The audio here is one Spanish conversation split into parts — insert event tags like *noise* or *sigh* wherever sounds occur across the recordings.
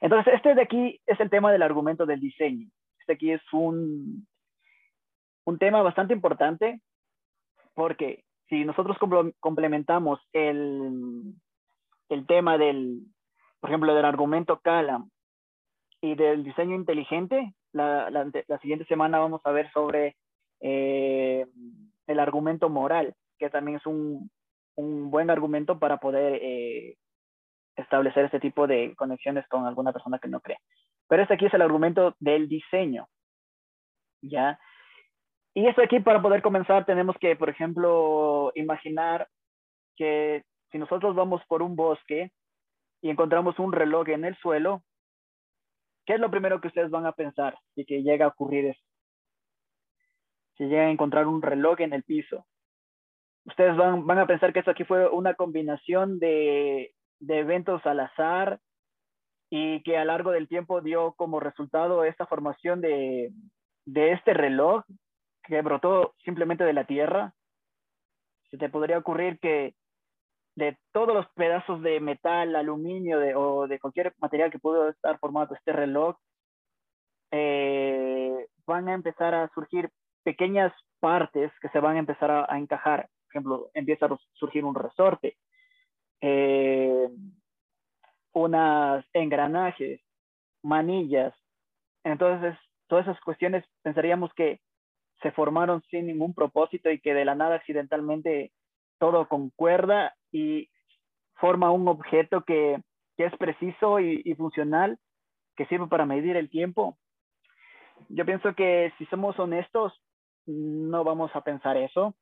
Entonces, este de aquí es el tema del argumento del diseño. Este aquí es un, un tema bastante importante porque si nosotros complementamos el, el tema del, por ejemplo, del argumento Calam y del diseño inteligente, la, la, la siguiente semana vamos a ver sobre eh, el argumento moral, que también es un, un buen argumento para poder eh, establecer este tipo de conexiones con alguna persona que no cree. Pero este aquí es el argumento del diseño. ¿Ya? Y esto aquí para poder comenzar tenemos que, por ejemplo, imaginar que si nosotros vamos por un bosque y encontramos un reloj en el suelo, ¿qué es lo primero que ustedes van a pensar si que llega a ocurrir eso? Si llega a encontrar un reloj en el piso. Ustedes van, van a pensar que esto aquí fue una combinación de de eventos al azar y que a lo largo del tiempo dio como resultado esta formación de, de este reloj que brotó simplemente de la Tierra. Se te podría ocurrir que de todos los pedazos de metal, aluminio de, o de cualquier material que pudo estar formado este reloj, eh, van a empezar a surgir pequeñas partes que se van a empezar a, a encajar. Por ejemplo, empieza a surgir un resorte, eh, unas engranajes, manillas. Entonces, todas esas cuestiones pensaríamos que se formaron sin ningún propósito y que de la nada accidentalmente todo concuerda y forma un objeto que, que es preciso y, y, funcional, que sirve para medir el tiempo. Yo pienso que si somos honestos, no vamos a pensar eso.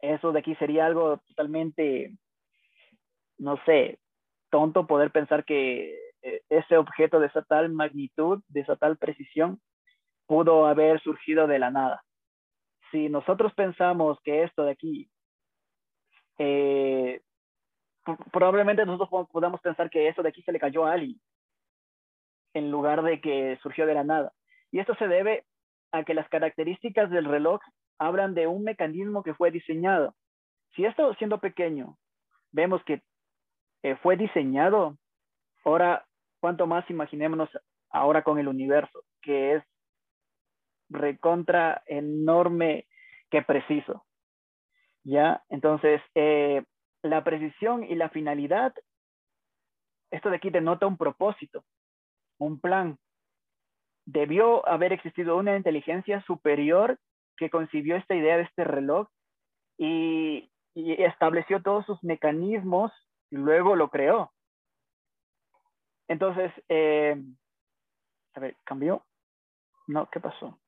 Eso de aquí sería algo totalmente no sé, tonto poder pensar que eh, ese objeto de esa tal magnitud, de esa tal precisión, pudo haber surgido de la nada. Si nosotros pensamos que esto de aquí, eh, probablemente nosotros podamos pensar que eso de aquí se le cayó a alguien, en lugar de que surgió de la nada. Y esto se debe a que las características del reloj hablan de un mecanismo que fue diseñado. Si esto siendo pequeño, vemos que eh, fue diseñado. Ahora, cuanto más imaginémonos ahora con el universo, que es recontra enorme que preciso. ¿Ya? Entonces, eh, la precisión y la finalidad, esto de aquí denota un propósito, un plan. Debió haber existido una inteligencia superior que concibió esta idea de este reloj y, y estableció todos sus mecanismos luego lo creó. Entonces, eh, a ver, ¿cambió? No, ¿qué pasó?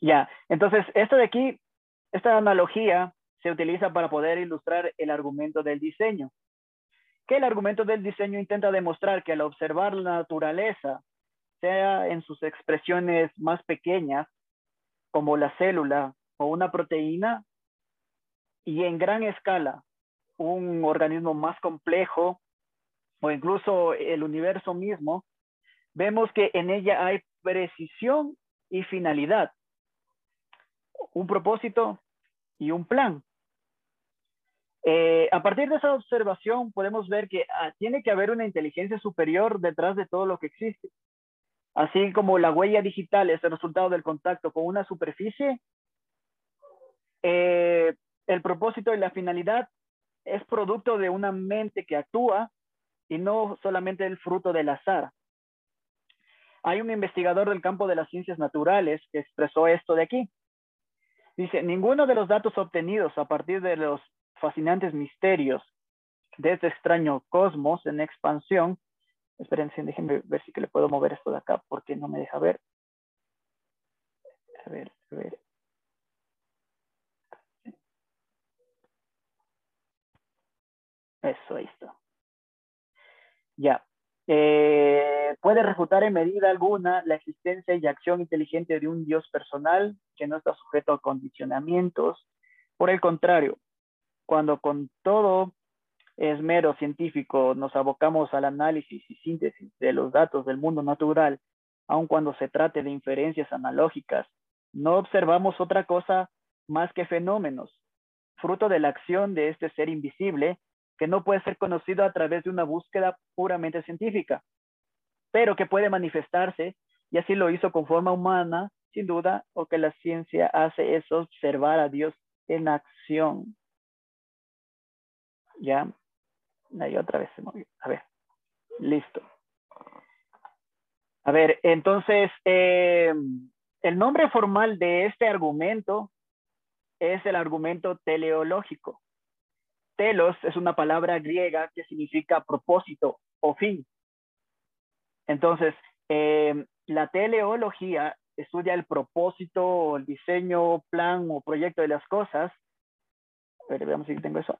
Ya, entonces, esto de aquí, esta analogía se utiliza para poder ilustrar el argumento del diseño. Que el argumento del diseño intenta demostrar que al observar la naturaleza, sea en sus expresiones más pequeñas, como la célula o una proteína, y en gran escala, un organismo más complejo o incluso el universo mismo, vemos que en ella hay precisión y finalidad, un propósito y un plan. Eh, a partir de esa observación podemos ver que ah, tiene que haber una inteligencia superior detrás de todo lo que existe. Así como la huella digital es el resultado del contacto con una superficie, eh, el propósito y la finalidad es producto de una mente que actúa y no solamente el fruto del azar. Hay un investigador del campo de las ciencias naturales que expresó esto de aquí. Dice, ninguno de los datos obtenidos a partir de los fascinantes misterios de este extraño cosmos en expansión, espérense, déjenme ver si que le puedo mover esto de acá porque no me deja ver. A ver, a ver. Eso, ahí está. Ya. Eh, puede refutar en medida alguna la existencia y acción inteligente de un Dios personal que no está sujeto a condicionamientos. Por el contrario, cuando con todo esmero científico nos abocamos al análisis y síntesis de los datos del mundo natural, aun cuando se trate de inferencias analógicas, no observamos otra cosa más que fenómenos, fruto de la acción de este ser invisible que no puede ser conocido a través de una búsqueda puramente científica, pero que puede manifestarse, y así lo hizo con forma humana, sin duda, o que la ciencia hace es observar a Dios en acción. Ya, ahí otra vez se movió. A ver, listo. A ver, entonces, eh, el nombre formal de este argumento es el argumento teleológico. Telos es una palabra griega que significa propósito o fin. Entonces, eh, la teleología estudia el propósito, el diseño, plan o proyecto de las cosas. A veamos si tengo eso.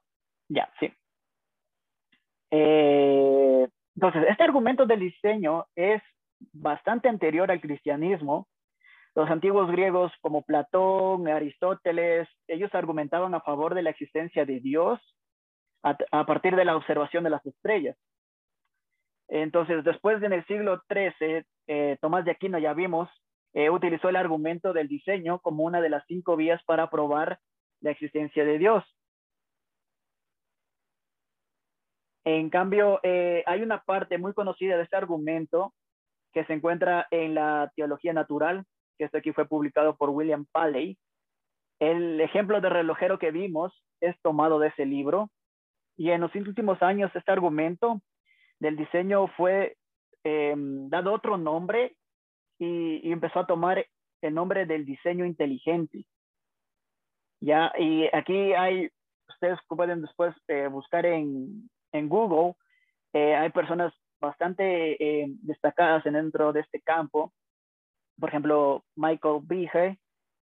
Ya, sí. Eh, entonces, este argumento del diseño es bastante anterior al cristianismo. Los antiguos griegos como Platón, Aristóteles, ellos argumentaban a favor de la existencia de Dios a, partir de la observación de las estrellas. Entonces, después en el siglo XIII, eh, Tomás de Aquino, ya vimos, eh, utilizó el argumento del diseño como una de las cinco vías para probar la existencia de Dios. En cambio, eh, hay una parte muy conocida de este argumento que se encuentra en la teología natural, que esto aquí fue publicado por William Paley. El ejemplo de relojero que vimos es tomado de ese libro y en los últimos años este argumento del diseño fue em, dado otro nombre y, empezó a tomar el nombre del diseño inteligente. Ya, y aquí hay, ustedes pueden después eh, buscar en, en Google, eh, hay personas bastante eh, destacadas dentro de este campo. Por ejemplo, Michael Behe,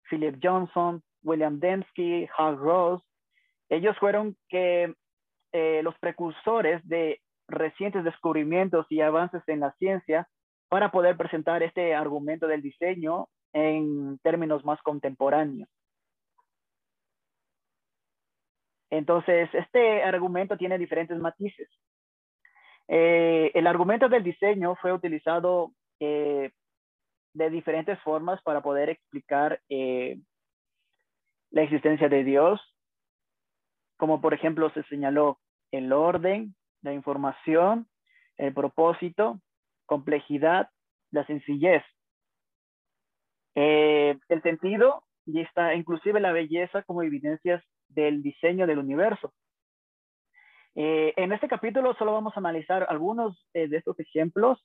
Philip Johnson, William Dembski, Hal Ross. Ellos fueron que eh, los precursores de recientes descubrimientos y avances en la ciencia para poder presentar este argumento del diseño en términos más contemporáneos. Entonces, este argumento tiene diferentes matices. Eh, el argumento del diseño fue utilizado eh, de diferentes formas para poder explicar la existencia de Dios, como por ejemplo se señaló el orden, la información, el propósito, complejidad, la sencillez, eh, el sentido y está inclusive la belleza como evidencias del diseño del universo. Eh, en este capítulo solo vamos a analizar algunos eh, de estos ejemplos.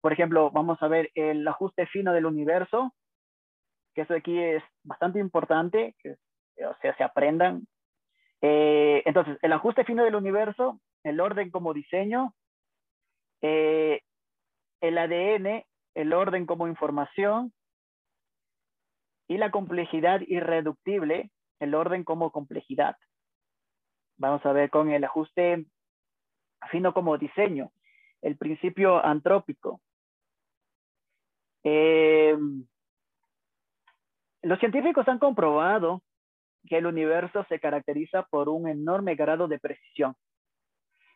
Por ejemplo, vamos a ver el ajuste fino del universo, que eso aquí es bastante importante, que o sea, se aprendan. Eh, entonces, el ajuste fino del universo, el orden como diseño, eh, el ADN, el orden como información y la complejidad irreductible, el orden como complejidad. Vamos a ver con el ajuste fino como diseño, el principio antrópico. Eh, los científicos han comprobado que el universo se caracteriza por un enorme grado de precisión.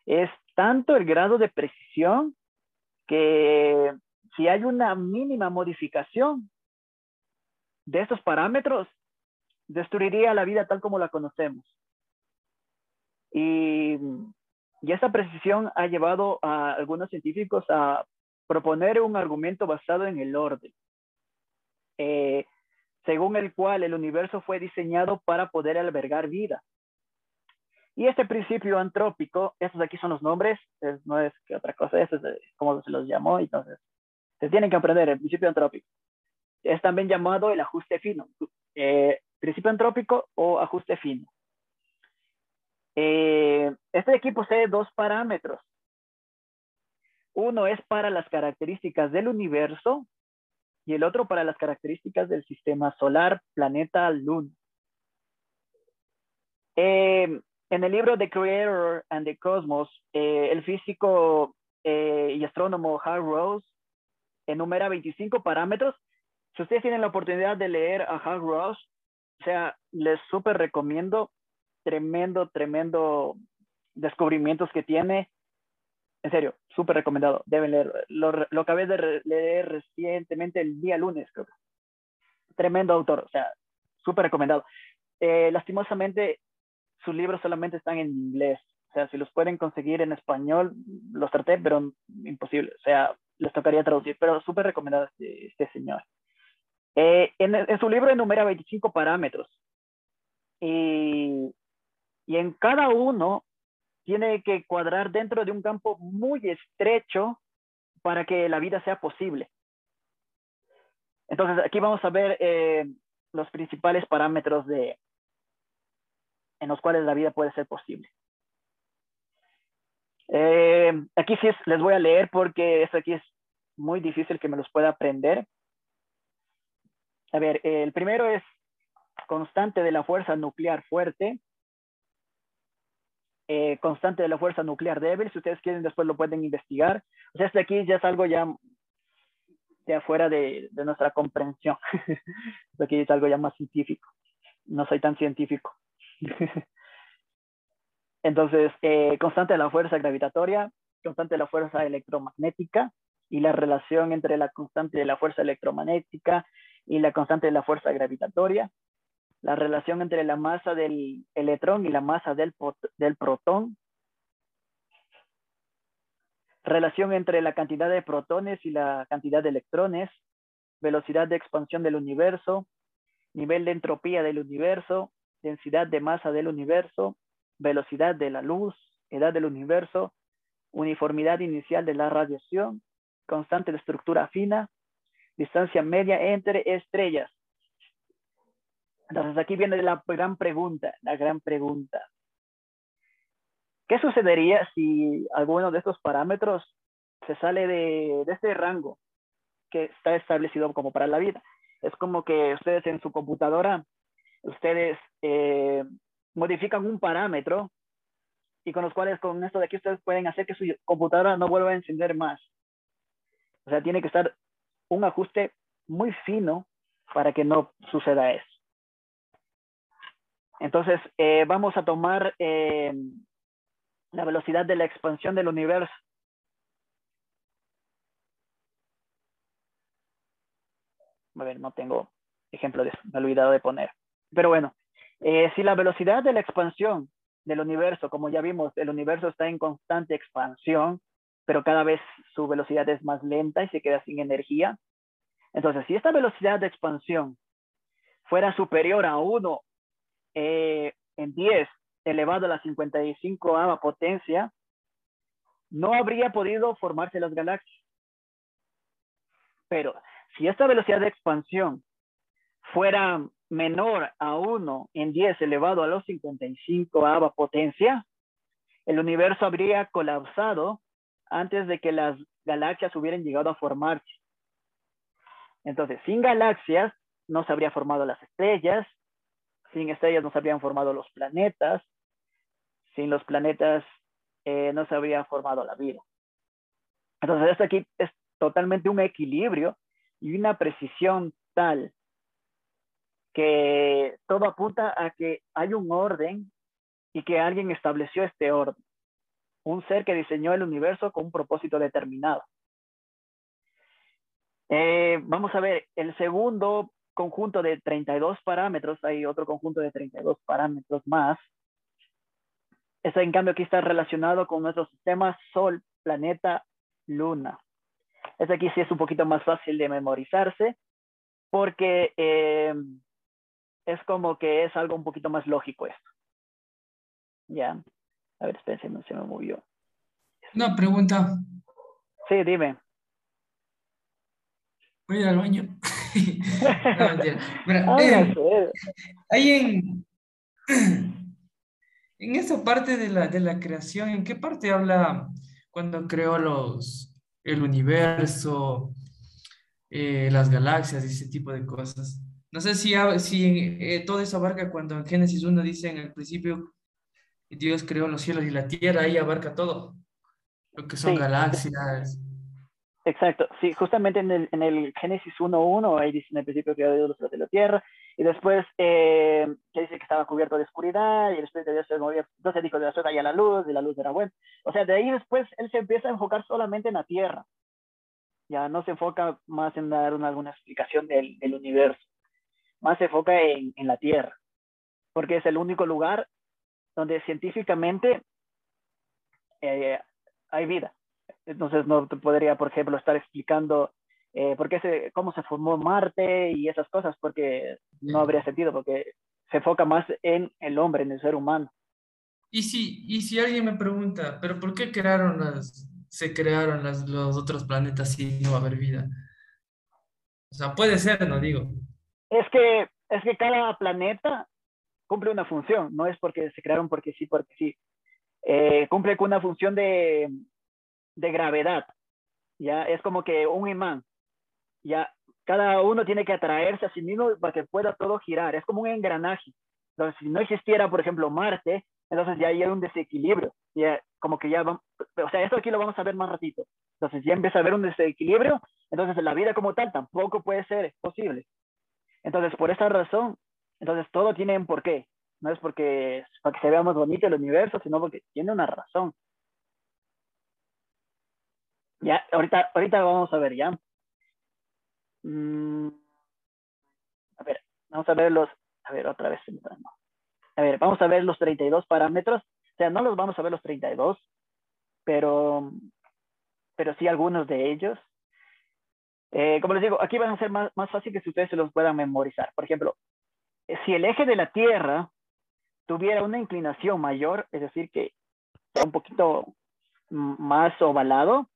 Es tanto el grado de precisión que si hay una mínima modificación de estos parámetros, destruiría la vida tal como la conocemos. Y, y esa precisión ha llevado a algunos científicos a proponer un argumento basado en el orden. Eh, según el cual el universo fue diseñado para poder albergar vida. Y este principio antrópico, estos aquí son los nombres, no es que otra cosa, eso es como se los llamó, entonces se tienen que aprender el principio antrópico. Es también llamado el ajuste fino, eh, principio antrópico o ajuste fino. Eh, este aquí posee dos parámetros. Uno es para las características del universo y el otro para las características del sistema solar, planeta, luna. Eh, en el libro The Creator and the Cosmos, eh, el físico eh, y astrónomo Hal Rose enumera 25 parámetros. Si ustedes tienen la oportunidad de leer a Hal Rose, o sea, les súper recomiendo, tremendo, tremendo descubrimientos que tiene en serio, súper recomendado. Deben leer. Lo, lo acabé de leer recientemente el día lunes, creo. Tremendo autor, o sea, súper recomendado. Eh, lastimosamente, sus libros solamente están en inglés. O sea, si los pueden conseguir en español, los traté, pero imposible. O sea, les tocaría traducir, pero súper recomendado este, este señor. Eh, en, en, su libro enumera 25 parámetros. Y, y en cada uno tiene que cuadrar dentro de un campo muy estrecho para que la vida sea posible. Entonces, aquí vamos a ver eh, los principales parámetros de, en los cuales la vida puede ser posible. Eh, aquí sí les voy a leer porque esto aquí es muy difícil que me los pueda aprender. A ver, el primero es constante de la fuerza nuclear fuerte, eh, constante de la fuerza nuclear débil. Si ustedes quieren, después lo pueden investigar. O sea, este aquí ya es algo ya de afuera de, de nuestra comprensión. *laughs* esto aquí es algo ya más científico. No soy tan científico. *laughs* Entonces, eh, constante de la fuerza gravitatoria, constante de la fuerza electromagnética y la relación entre la constante de la fuerza electromagnética y la constante de la fuerza gravitatoria, la relación entre la masa del electrón y la masa del, del protón, relación entre la cantidad de protones y la cantidad de electrones, velocidad de expansión del universo, nivel de entropía del universo, densidad de masa del universo, velocidad de la luz, edad del universo, uniformidad inicial de la radiación, constante de estructura fina, distancia media entre estrellas. Entonces aquí viene la gran pregunta, la gran pregunta. ¿Qué sucedería si alguno de estos parámetros se sale de, este rango que está establecido como para la vida? Es como que ustedes en su computadora, ustedes eh, modifican un parámetro y con los cuales con esto de aquí ustedes pueden hacer que su computadora no vuelva a encender más. O sea, tiene que estar un ajuste muy fino para que no suceda eso. Entonces, eh, vamos a tomar eh, la velocidad de la expansión del universo. A ver, no tengo ejemplo de eso, me he olvidado de poner. Pero bueno, eh, si la velocidad de la expansión del universo, como ya vimos, el universo está en constante expansión, pero cada vez su velocidad es más lenta y se queda sin energía. Entonces, si esta velocidad de expansión fuera superior a 1 eh, en 10 elevado a la 55 potencia, no habría podido formarse las galaxias. Pero si esta velocidad de expansión fuera menor a 1 en 10 elevado a los 55 potencia, el universo habría colapsado antes de que las galaxias hubieran llegado a formarse. Entonces, sin galaxias no se habría formado las estrellas, sin estrellas no se habrían formado los planetas, sin los planetas eh, no se habría formado la vida. Entonces, esto aquí es totalmente un equilibrio y una precisión tal que todo apunta a que hay un orden y que alguien estableció este orden. Un ser que diseñó el universo con un propósito determinado. Eh, vamos a ver, el segundo conjunto de 32 parámetros, hay otro conjunto de 32 parámetros más. Este, en cambio, aquí está relacionado con nuestro sistema Sol, planeta, Luna. Este aquí sí es un poquito más fácil de memorizarse porque eh, es como que es algo un poquito más lógico esto. Ya. A ver, espérense, no se me movió. Una pregunta. Sí, dime. Voy a ir al baño. *laughs* no, mentira. Eh, *laughs* ahí en, *clears throat* en esa parte de la, de la creación, ¿en qué parte habla cuando creó los, el universo, eh, las galaxias y ese tipo de cosas? No sé si, si eh, todo eso abarca cuando en Génesis 1 dice en el principio Dios creó los cielos y la tierra, ahí abarca todo, lo que son galaxias. Exacto, sí, justamente en el, en el Génesis 1.1, ahí dice en el principio creó Dios los y la tierra, y después eh, que dice que estaba cubierto de oscuridad, y después de Dios se movía, entonces dijo de la suerte la luz, y la luz era buena. O sea, de ahí después él se empieza a enfocar solamente en la tierra, ya no se enfoca más en dar una, alguna explicación del, del universo más se enfoca en, en la Tierra, porque es el único lugar donde científicamente eh, hay vida. Entonces no te podría, por ejemplo, estar explicando eh, por qué se, cómo se formó Marte y esas cosas, porque no habría sentido, porque se enfoca más en el hombre, en el ser humano. Y si, y si alguien me pregunta, ¿pero por qué crearon las, se crearon las, los otros planetas si no va a haber vida? O sea, puede ser, no digo. Es que, es que cada planeta cumple una función, no es porque se crearon porque sí, porque sí. Eh, cumple con una función de, de gravedad, ya es como que un imán, ya cada uno tiene que atraerse a sí mismo para que pueda todo girar, es como un engranaje. Entonces, si no existiera, por ejemplo, Marte, entonces ya hay un desequilibrio, ya como que ya vamos, o sea, esto aquí lo vamos a ver más ratito. Entonces ya empieza a haber un desequilibrio, entonces la vida como tal tampoco puede ser posible. Entonces, por esa razón, entonces todo tiene un porqué. No es porque para que se vea más bonito el universo, sino porque tiene una razón. Ya, ahorita, ahorita vamos a ver ya. Mm, a ver, vamos a ver los, a ver, otra vez. A ver, vamos a ver los 32 parámetros. O sea, no los vamos a ver los 32, pero, pero sí algunos de ellos. Eh, como les digo, aquí van a ser más, más fácil que si ustedes se los puedan memorizar. Por ejemplo, eh, si el eje de la Tierra tuviera una inclinación mayor, es decir, que sea un poquito más ovalado,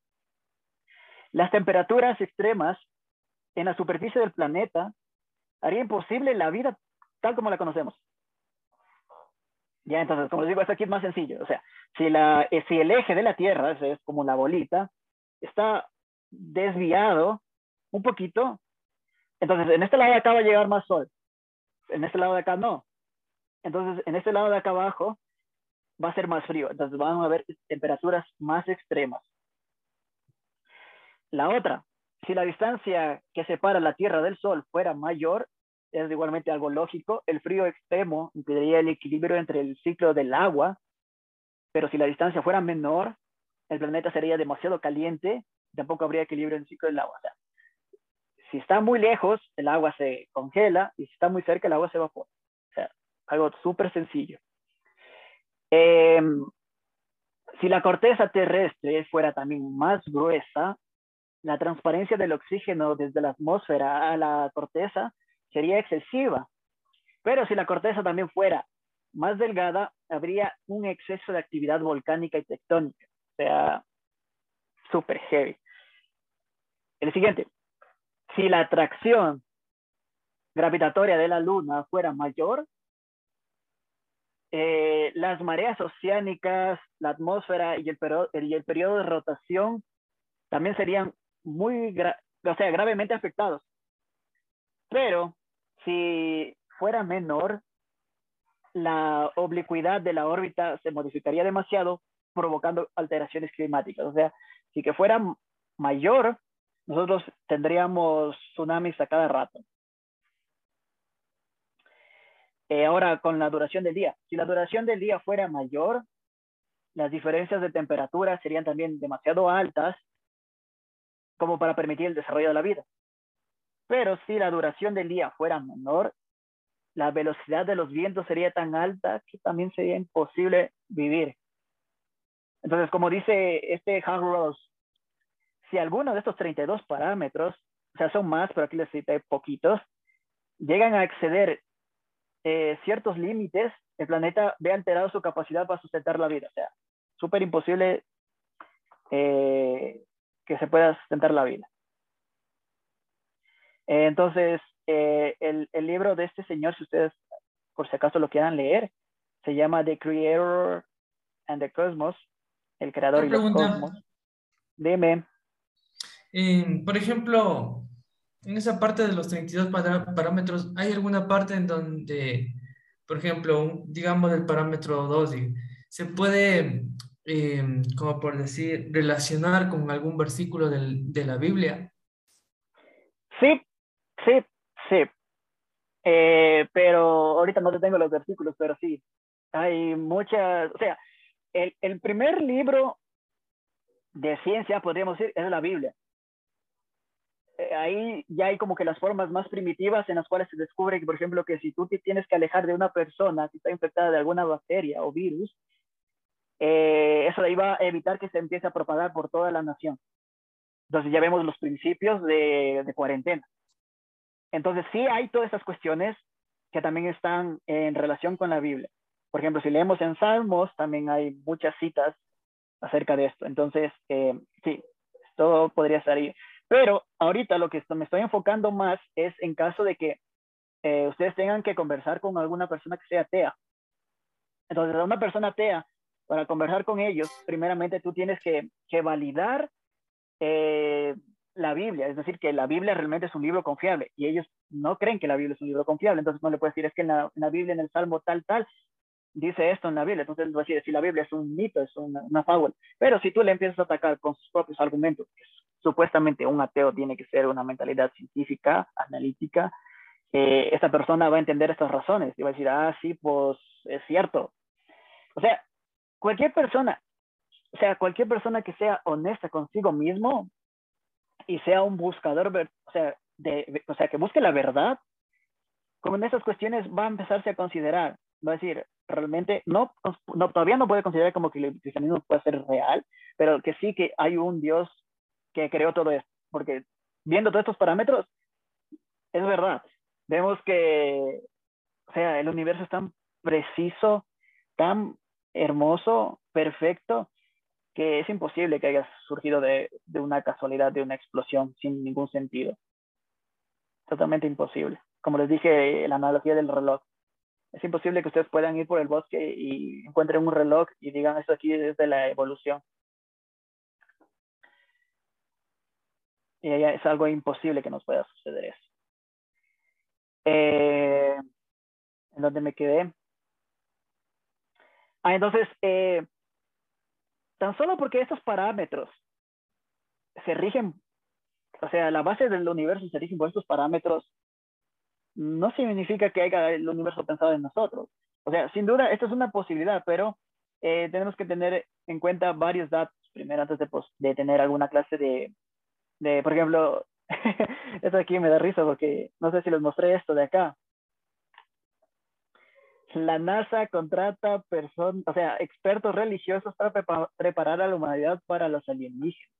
las temperaturas extremas en la superficie del planeta harían imposible la vida tal como la conocemos. Ya, entonces, como les digo, esto aquí es más sencillo. O sea, si, la, eh, si el eje de la Tierra, es como la bolita, está desviado un poquito, entonces en este lado de acá va a llegar más sol. En este lado de acá no. Entonces, en este lado de acá abajo va a ser más frío. Entonces, van a haber temperaturas más extremas. La otra, si la distancia que separa la Tierra del Sol fuera mayor, es igualmente algo lógico. El frío extremo impediría el equilibrio entre el ciclo del agua, pero si la distancia fuera menor, el planeta sería demasiado caliente, tampoco habría equilibrio en el ciclo del agua. O sea, si está muy lejos, el agua se congela y si está muy cerca, el agua se evapora. O sea, algo súper sencillo. Em, si la corteza terrestre fuera también más gruesa, la transparencia del oxígeno desde la atmósfera a la corteza sería excesiva. Pero si la corteza también fuera más delgada, habría un exceso de actividad volcánica y tectónica. O sea, súper heavy. El siguiente. Si la atracción gravitatoria de la Luna fuera mayor, eh, las mareas oceánicas, la atmósfera y el, y el periodo de rotación también serían muy, o sea, gravemente afectados. Pero si fuera menor, la oblicuidad de la órbita se modificaría demasiado, provocando alteraciones climáticas. O sea, si que fuera mayor, nosotros tendríamos tsunamis a cada rato. Eh, ahora, con la duración del día. Si la duración del día fuera mayor, las diferencias de temperatura serían también demasiado altas como para permitir el desarrollo de la vida. Pero si la duración del día fuera menor, la velocidad de los vientos sería tan alta que también sería imposible vivir. Entonces, como dice este Hans Ross, si alguno de estos 32 parámetros, o sea, son más, pero aquí les cité poquitos, llegan a exceder eh, ciertos límites, el planeta ve alterado su capacidad para sustentar la vida. O sea, súper imposible eh, que se pueda sustentar la vida. Eh, entonces, eh, el, el, libro de este señor, si ustedes por si acaso lo quieran leer, se llama The Creator and the Cosmos, el creador y el cosmos. Dime. por ejemplo, en esa parte de los 32 parámetros, ¿hay alguna parte en donde, por ejemplo, digamos del parámetro 2, se puede, eh, como por decir, relacionar con algún versículo del, de la Biblia? Sí, Sí, sí. Eh, pero ahorita no te tengo los versículos, pero sí. Hay muchas, o sea, el, el primer libro de ciencia, podríamos decir, es la Biblia. Eh, ahí ya hay como que las formas más primitivas en las cuales se descubre por ejemplo, que si tú te tienes que alejar de una persona que está infectada de alguna bacteria o virus, eh, eso iba a evitar que se empiece a propagar por toda la nación. Entonces ya vemos los principios de, cuarentena. Entonces sí hay todas esas cuestiones que también están en relación con la Biblia. Por ejemplo, si leemos en Salmos, también hay muchas citas acerca de esto. Entonces, eh, sí, todo podría ahí. Pero ahorita lo que me estoy enfocando más es en caso de que eh, ustedes tengan que conversar con alguna persona que sea atea. Entonces, una persona atea, para conversar con ellos, primeramente tú tienes que, que validar eh, la Biblia, es decir, que la Biblia realmente es un libro confiable y ellos no creen que la Biblia es un libro confiable, entonces no le puedes decir es que en la, Biblia, en el Salmo tal, tal, dice esto en la Biblia, entonces va a decir si la Biblia es un mito, es una, una fábula, pero si tú le empiezas a atacar con sus propios argumentos, supuestamente un ateo tiene que ser una mentalidad científica, analítica, eh, esta persona va a entender estas razones y va a decir, ah, sí, pues es cierto. O sea, cualquier persona, o sea, cualquier persona que sea honesta consigo mismo y sea un buscador, o sea, de, o sea, que busque la verdad, como en esas cuestiones va a empezarse a considerar, va a decir, realmente no, no, todavía no puede considerar como que el cristianismo puede ser real, pero que sí que hay un Dios que creó todo esto, porque viendo todos estos parámetros, es verdad, vemos que, o sea, el universo es tan preciso, tan hermoso, perfecto, que es imposible que haya surgido de, una casualidad, de una explosión sin ningún sentido. Totalmente imposible. Como les dije, la analogía del reloj. Es imposible que ustedes puedan ir por el bosque y encuentren un reloj y digan esto aquí es de la evolución. Y es algo imposible que nos pueda suceder eso. Eh, ¿En dónde me quedé? Ah, entonces, eh, Tan solo porque estos parámetros se rigen, o sea, la base del universo se rigen por estos parámetros, no significa que haya el universo pensado en nosotros. O sea, sin duda, esto es una posibilidad, pero eh, tenemos que tener en cuenta varios datos primero antes de, pues, de tener alguna clase de, de por ejemplo, *laughs* esto aquí me da risa porque no sé si les mostré esto de acá la NASA contrata personas, o sea, expertos religiosos para preparar a la humanidad para los alienígenas.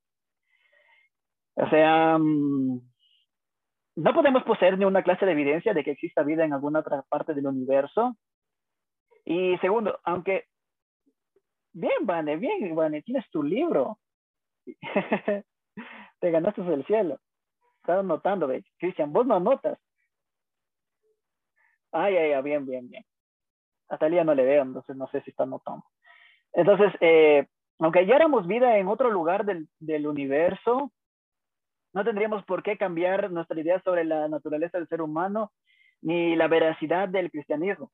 O sea, mm, no podemos poseer ni una clase de evidencia de que exista vida en alguna otra parte del universo. Y segundo, aunque, bien, Vane, bien, Vane, tienes tu libro. *laughs* Te ganaste el cielo. Estás notando. Cristian, vos no anotas. Ay, ay, ay, bien, bien, bien hasta el día no le veo, entonces no sé si está notando. Entonces, eh, aunque halláramos vida en otro lugar del, universo, no tendríamos por qué cambiar nuestra idea sobre la naturaleza del ser humano ni la veracidad del cristianismo.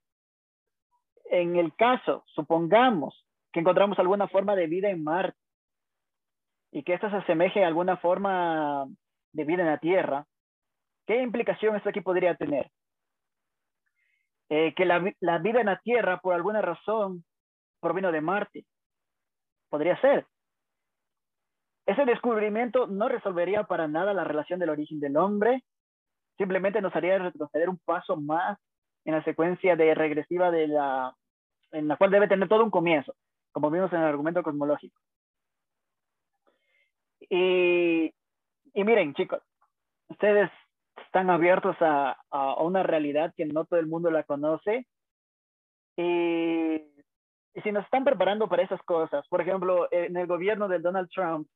En el caso, supongamos que encontramos alguna forma de vida en Marte y que esta se asemeje a alguna forma de vida en la Tierra, ¿qué implicación esto aquí podría tener? Eh, que la, vida en la Tierra, por alguna razón, provino de Marte. Podría ser. Ese descubrimiento no resolvería para nada la relación del origen del hombre, simplemente nos haría retroceder un paso más en la secuencia de regresiva de la, en la cual debe tener todo un comienzo, como vimos en el argumento cosmológico. Y, y miren, chicos, ustedes están abiertos a, a, una realidad que no todo el mundo la conoce. Y, y, si nos están preparando para esas cosas, por ejemplo, en el gobierno de Donald Trump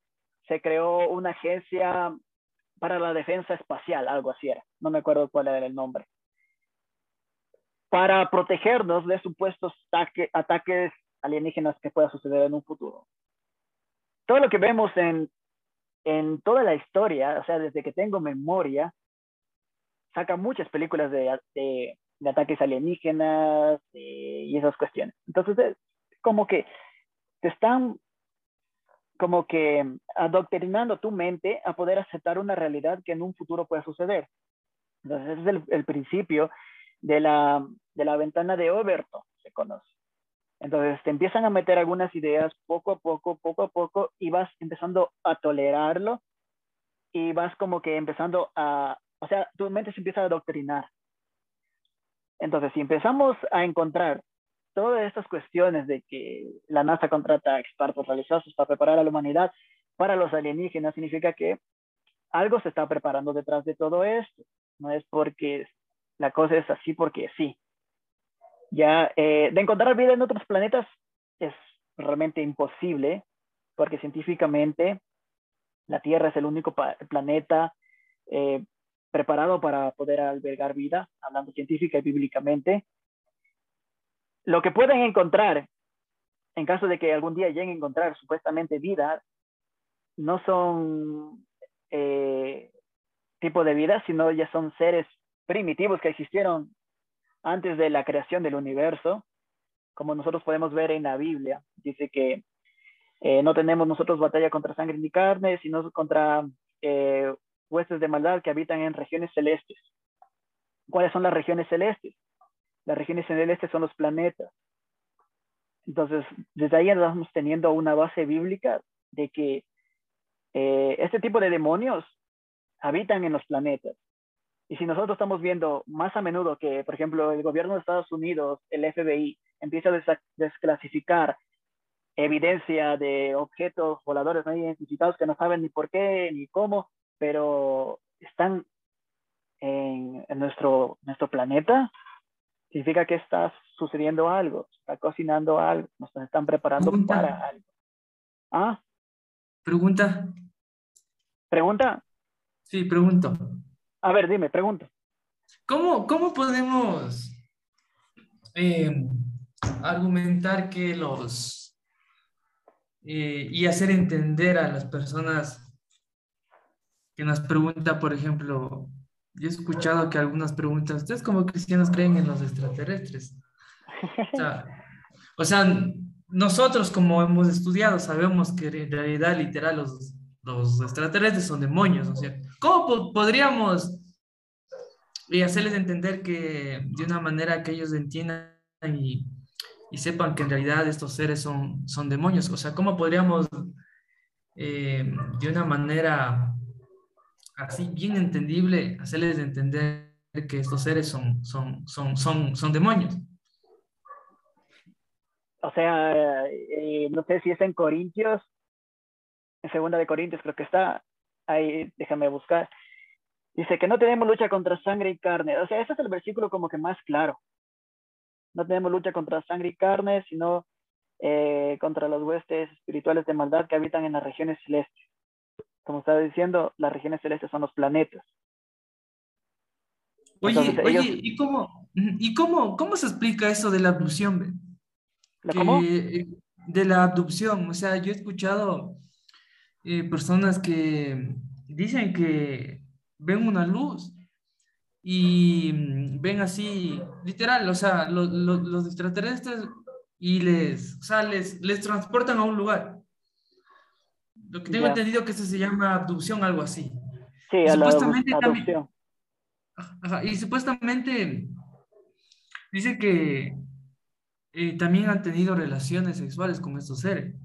se creó una agencia para la defensa espacial, algo así era, no me acuerdo cuál era el nombre, para protegernos de supuestos ataque, ataques alienígenas que pueda suceder en un futuro. Todo lo que vemos en, en toda la historia, o sea, desde que tengo memoria, saca muchas películas de, de, ataques alienígenas y esas cuestiones. Entonces, como que te están como que adoctrinando tu mente a poder aceptar una realidad que en un futuro pueda suceder. Entonces, ese es el, el principio de la, de la ventana de Overton, se conoce. Entonces, te empiezan a meter algunas ideas poco a poco, poco a poco, y vas empezando a tolerarlo y vas como que empezando a, o sea, tu mente se empieza a adoctrinar. Entonces, si empezamos a encontrar todas estas cuestiones de que la NASA contrata expertos religiosos para preparar a la humanidad para los alienígenas, significa que algo se está preparando detrás de todo esto. No es porque la cosa es así porque sí. Ya, eh, de encontrar vida en otros planetas es realmente imposible, porque científicamente la Tierra es el único planeta eh, preparado para poder albergar vida, hablando científica y bíblicamente. Lo que pueden encontrar, en caso de que algún día lleguen a encontrar supuestamente vida, no son eh, tipo de vida, sino ya son seres primitivos que existieron antes de la creación del universo, como nosotros podemos ver en la Biblia. Dice que eh, no tenemos nosotros batalla contra sangre ni carne, sino contra eh, huestes de maldad que habitan en regiones celestes. ¿Cuáles son las regiones celestes? Las regiones celestes son los planetas. Entonces, desde ahí estamos teniendo una base bíblica de que eh, este tipo de demonios habitan en los planetas. Y si nosotros estamos viendo más a menudo que, por ejemplo, el gobierno de Estados Unidos, el FBI, empieza a desclasificar evidencia de objetos voladores no identificados que no saben ni por qué ni cómo, pero están en, nuestro, nuestro planeta, significa que está sucediendo algo, está cocinando algo, nos están preparando para algo. ¿Ah? Pregunta. ¿Pregunta? Sí, pregunto. A ver, dime, pregunto. ¿Cómo, cómo podemos eh, argumentar que los eh, y hacer entender a las personas que nos pregunta, por ejemplo, yo he escuchado que algunas preguntas, ¿ustedes como cristianos creen en los extraterrestres? O sea, nosotros como hemos estudiado sabemos que en realidad literal los, los extraterrestres son demonios, ¿no es cierto? ¿Cómo podríamos y hacerles entender que de una manera que ellos entiendan y, y, sepan que en realidad estos seres son, son demonios. O sea, ¿cómo podríamos eh, de una manera así bien entendible hacerles entender que estos seres son, son, son, son, son demonios? O sea, eh, no sé si es en Corintios, en segunda de Corintios creo que está, ahí déjame buscar, Dice que no tenemos lucha contra sangre y carne. O sea, ese es el versículo como que más claro. No tenemos lucha contra sangre y carne, sino eh, contra los huestes espirituales de maldad que habitan en las regiones celestes. Como estaba diciendo, las regiones celestes son los planetas. Oye, oye, ¿y, cómo, ¿y cómo, cómo se explica eso de la abducción? cómo? Eh, de la abducción. O sea, yo he escuchado eh, personas que dicen que ven una luz y mm, ven así, literal, o sea, los extraterrestres y les, o sea, les, transportan a un lugar. Lo que tengo entendido que eso se llama abducción, algo así. Sí, y supuestamente También, y supuestamente dice que eh, también han tenido relaciones sexuales con estos seres.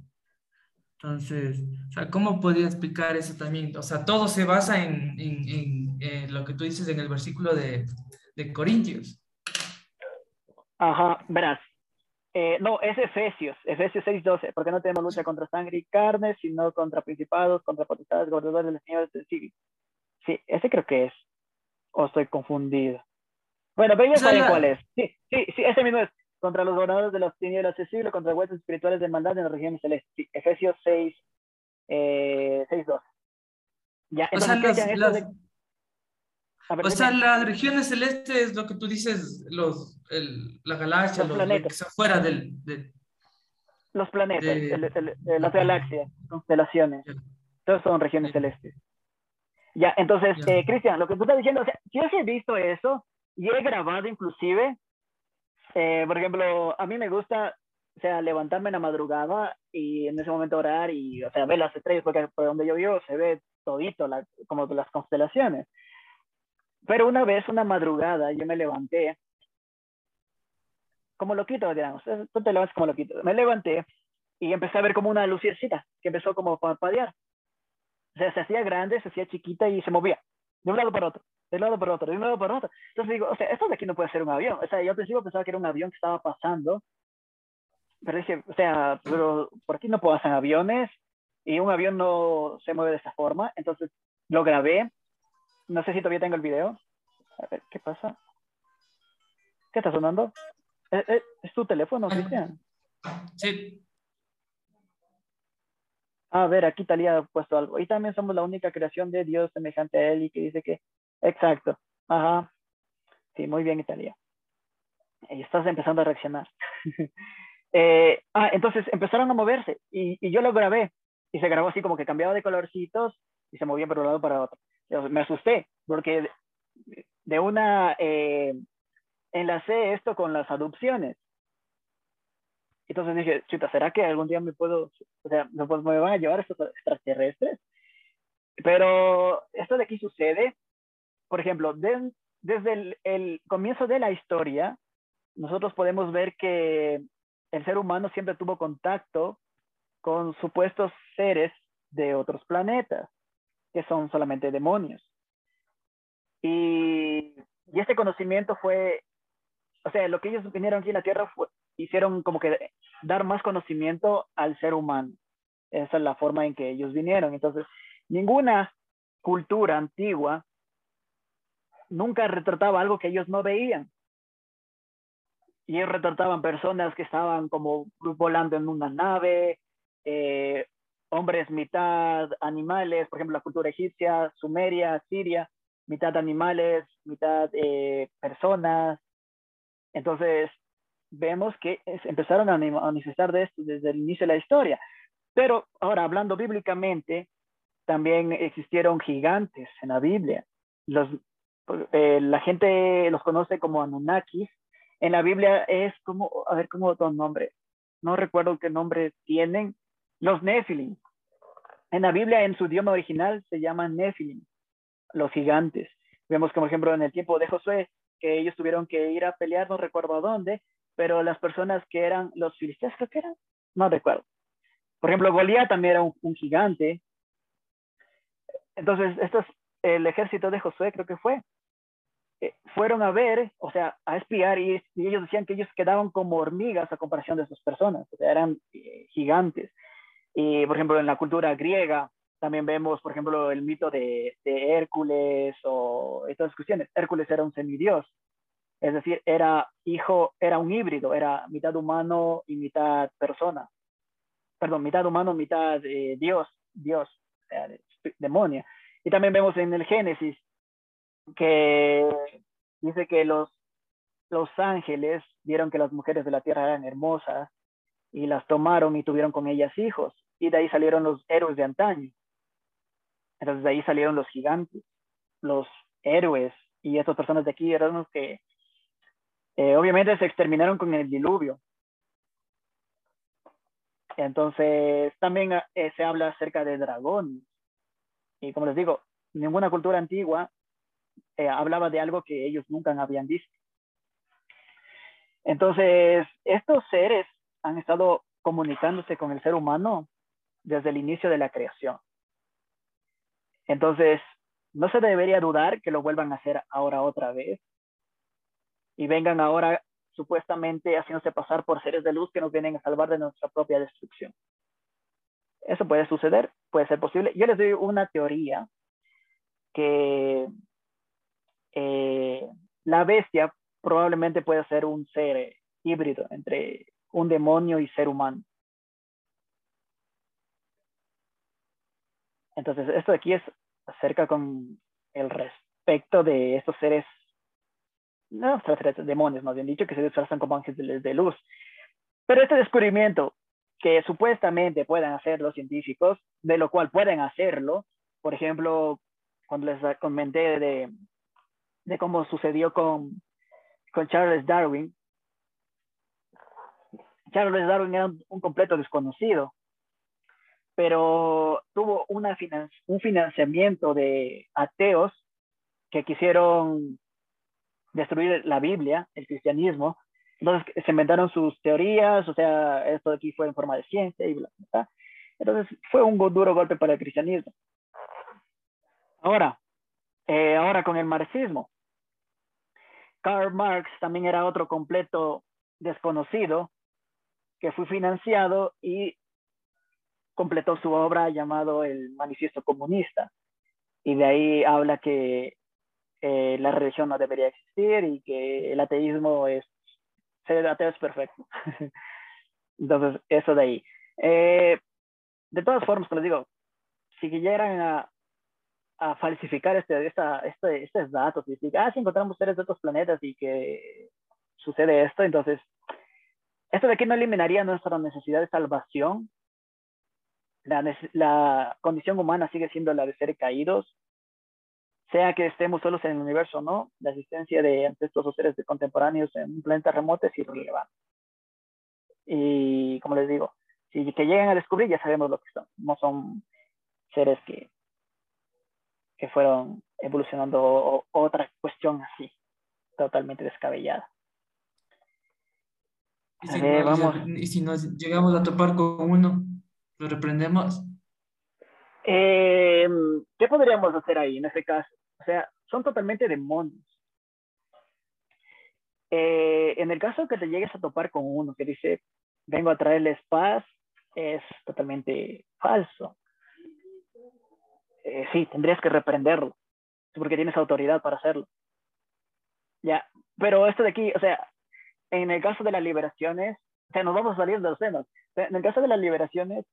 Entonces, o sea, ¿cómo podría explicar eso también? O sea, todo se basa en, en, en, lo que tú dices en el versículo de, de Corintios. Ajá, verás. Eh, no, es Efesios, Efesios 6:12, porque no tenemos lucha contra sangre y carne, sino contra principados, contra potestades, gobernadores de los señores del siglo. Sí, ese creo que es. O estoy confundido. Bueno, pero ya saben cuál es. Sí, sí, sí, ese mismo es contra los gobernadores de los tinieblas accesibles, contra huestes espirituales de maldad en las regiones celestes. Efesios 6, eh, 6, 2. Ya, o sea, o sea, las regiones celestes, lo que tú dices, los, el, la galaxia, los, planetas. que fuera del, Los planetas, las galaxias, constelaciones, todos son regiones celestes. Ya, entonces, eh, Cristian, lo que tú estás diciendo, o sea, yo sí he visto eso y he grabado inclusive eh, por ejemplo, a mí me gusta, o sea, levantarme en la madrugada y en ese momento orar y, o sea, ver las estrellas, porque por donde yo vivo se ve todito, la, como las constelaciones. Pero una vez, una madrugada, yo me levanté, como loquito, digamos, tú te levantas como loquito. Me levanté y empecé a ver como una luciercita que empezó como a parpadear. O sea, se hacía grande, se hacía chiquita y se movía de un lado para otro de lado por otro, de un lado por otro. Entonces digo, o sea, esto de aquí no puede ser un avión. O sea, yo al principio pensaba que era un avión que estaba pasando pero dije, o sea, pero por aquí no pasan aviones y un avión no se mueve de esa forma. Entonces lo grabé. No sé si todavía tengo el video. A ver, ¿qué pasa? ¿Qué está sonando? ¿Es, eh, eh, es, tu teléfono, Cristian? Sí. A ver, aquí Talía ha puesto algo. Y también somos la única creación de Dios semejante a Él y que dice que... Exacto. Ajá. Sí, muy bien, Italia. Y estás empezando a reaccionar. *laughs* Eh, ah, entonces empezaron a moverse y, y, yo lo grabé. Y se grabó así como que cambiaba de colorcitos y se movía por un lado para otro. Me asusté porque de una eh, enlacé esto con las adopciones. Entonces dije, chuta, ¿será que algún día me puedo, o sea, me, me van a llevar estos extraterrestres? Pero esto de aquí sucede, por ejemplo, desde el, el, comienzo de la historia, nosotros podemos ver que el ser humano siempre tuvo contacto con supuestos seres de otros planetas, que son solamente demonios. Y, y este conocimiento fue, o sea, lo que ellos vinieron aquí en la Tierra fue, hicieron como que dar más conocimiento al ser humano. Esa es la forma en que ellos vinieron. Entonces, ninguna cultura antigua nunca retrataba algo que ellos no veían. Y ellos retrataban personas que estaban como volando en una nave, eh, hombres mitad animales, por ejemplo, la cultura egipcia, sumeria, siria, mitad animales, mitad eh, personas. Entonces, vemos que empezaron a manifestar de esto desde el inicio de la historia. Pero ahora, hablando bíblicamente, también existieron gigantes en la Biblia. Eh, la gente los conoce como Anunnakis. En la Biblia es como, a ver, ¿cómo otro nombre? No recuerdo qué nombre tienen. Los Nephilim. En la Biblia, en su idioma original, se llaman Nephilim, los gigantes. Vemos que, por ejemplo, en el tiempo de Josué, que ellos tuvieron que ir a pelear, no recuerdo a dónde, pero las personas que eran los filisteos, creo que eran, no recuerdo. Por ejemplo, Goliat también era un, gigante. Entonces, esto es el ejército de Josué, creo que fue. Eh, fueron a ver, o sea, a espiar y, ellos decían que ellos quedaban como hormigas a comparación de sus personas, o sea, eran eh, gigantes. Y, por ejemplo, en la cultura griega también vemos, por ejemplo, el mito de, Hércules o estas cuestiones. Hércules era un semidios, es decir, era hijo, era un híbrido, era mitad humano y mitad persona. Perdón, mitad humano, mitad eh, Dios, Dios, eh, demonio. Y también vemos en el Génesis que dice que los, los ángeles vieron que las mujeres de la tierra eran hermosas y las tomaron y tuvieron con ellas hijos. Y de ahí salieron los héroes de antaño. Entonces de ahí salieron los gigantes, los héroes. Y estas personas de aquí eran los que eh, obviamente se exterminaron con el diluvio. Entonces, también eh, se habla acerca de dragones. Y como les digo, ninguna cultura antigua eh, hablaba de algo que ellos nunca habían visto. Entonces, estos seres han estado comunicándose con el ser humano desde el inicio de la creación. Entonces, no se debería dudar que lo vuelvan a hacer ahora otra vez, y vengan ahora supuestamente haciéndose pasar por seres de luz que nos vienen a salvar de nuestra propia destrucción. Eso puede suceder, puede ser posible. Yo les doy una teoría que eh, la bestia probablemente puede ser un ser híbrido entre un demonio y ser humano. Entonces, esto de aquí es acerca con el respecto de estos seres no demonios más bien dicho, que se disfrazan como ángeles de luz. Pero este descubrimiento que supuestamente pueden hacer los científicos, de lo cual pueden hacerlo, por ejemplo, cuando les comenté de, de cómo sucedió con, con Charles Darwin, Charles Darwin era un, completo desconocido, pero tuvo una un financiamiento de ateos que quisieron destruir la Biblia, el cristianismo. Entonces se inventaron sus teorías, o sea, esto de aquí fue en forma de ciencia y bla, bla. Entonces fue un duro golpe para el cristianismo. Ahora, eh, ahora con el marxismo. Karl Marx también era otro completo desconocido que fue financiado y completó su obra llamado El Manifiesto Comunista. Y de ahí habla que eh, la religión no debería existir y que el ateísmo es, ser ateo es perfecto. *laughs* Entonces, eso de ahí. Eh, de todas formas, te lo digo, si llegaran falsificar este, esta, este, estos datos y decir, ah, si encontramos seres de otros planetas y que sucede esto, entonces, esto de aquí no eliminaría nuestra necesidad de salvación. La, la condición humana sigue siendo la de ser caídos, sea que estemos solos en el universo o no, la existencia de ancestros seres de contemporáneos en un planeta remoto es irrelevante. Y como les digo, si que lleguen a descubrir ya sabemos lo que son. No son seres que que fueron evolucionando otra cuestión así, totalmente descabellada. ¿Y si, vamos. ¿Y si nos llegamos a topar con uno, lo reprendemos? Eh, ¿Qué podríamos hacer ahí en ese caso? O sea, son totalmente demonios. Eh, en el caso que te llegues a topar con uno que dice, vengo a traerles paz, es totalmente falso. Eh, sí, tendrías que reprenderlo, porque tienes autoridad para hacerlo. Ya, pero esto de aquí, o sea, en el caso de las liberaciones, o sea, nos vamos a salir de los temas. En el caso de las liberaciones,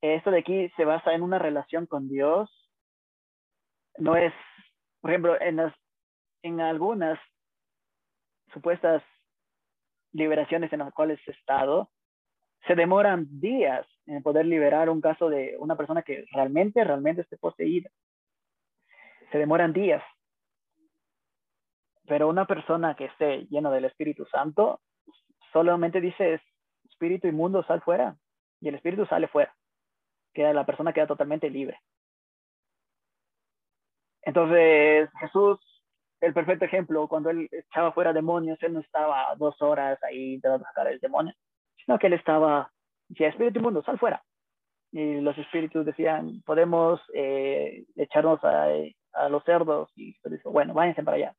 esto de aquí se basa en una relación con Dios. No es, por ejemplo, en, las, en algunas supuestas liberaciones en las cuales he estado, se demoran días en poder liberar un caso de una persona que realmente, realmente esté poseída. Se demoran días. Pero una persona que esté lleno del Espíritu Santo, solamente dice espíritu inmundo, sal fuera. Y el espíritu sale fuera. Queda, la persona queda totalmente libre. Entonces, Jesús, el perfecto ejemplo, cuando él echaba fuera demonios, él no estaba dos horas ahí intentando sacar el demonio sino que él estaba, decía, espíritu inmundo, sal fuera. Y los espíritus decían, podemos eh, echarnos a, a, los cerdos. Y él dijo, bueno, váyanse para allá.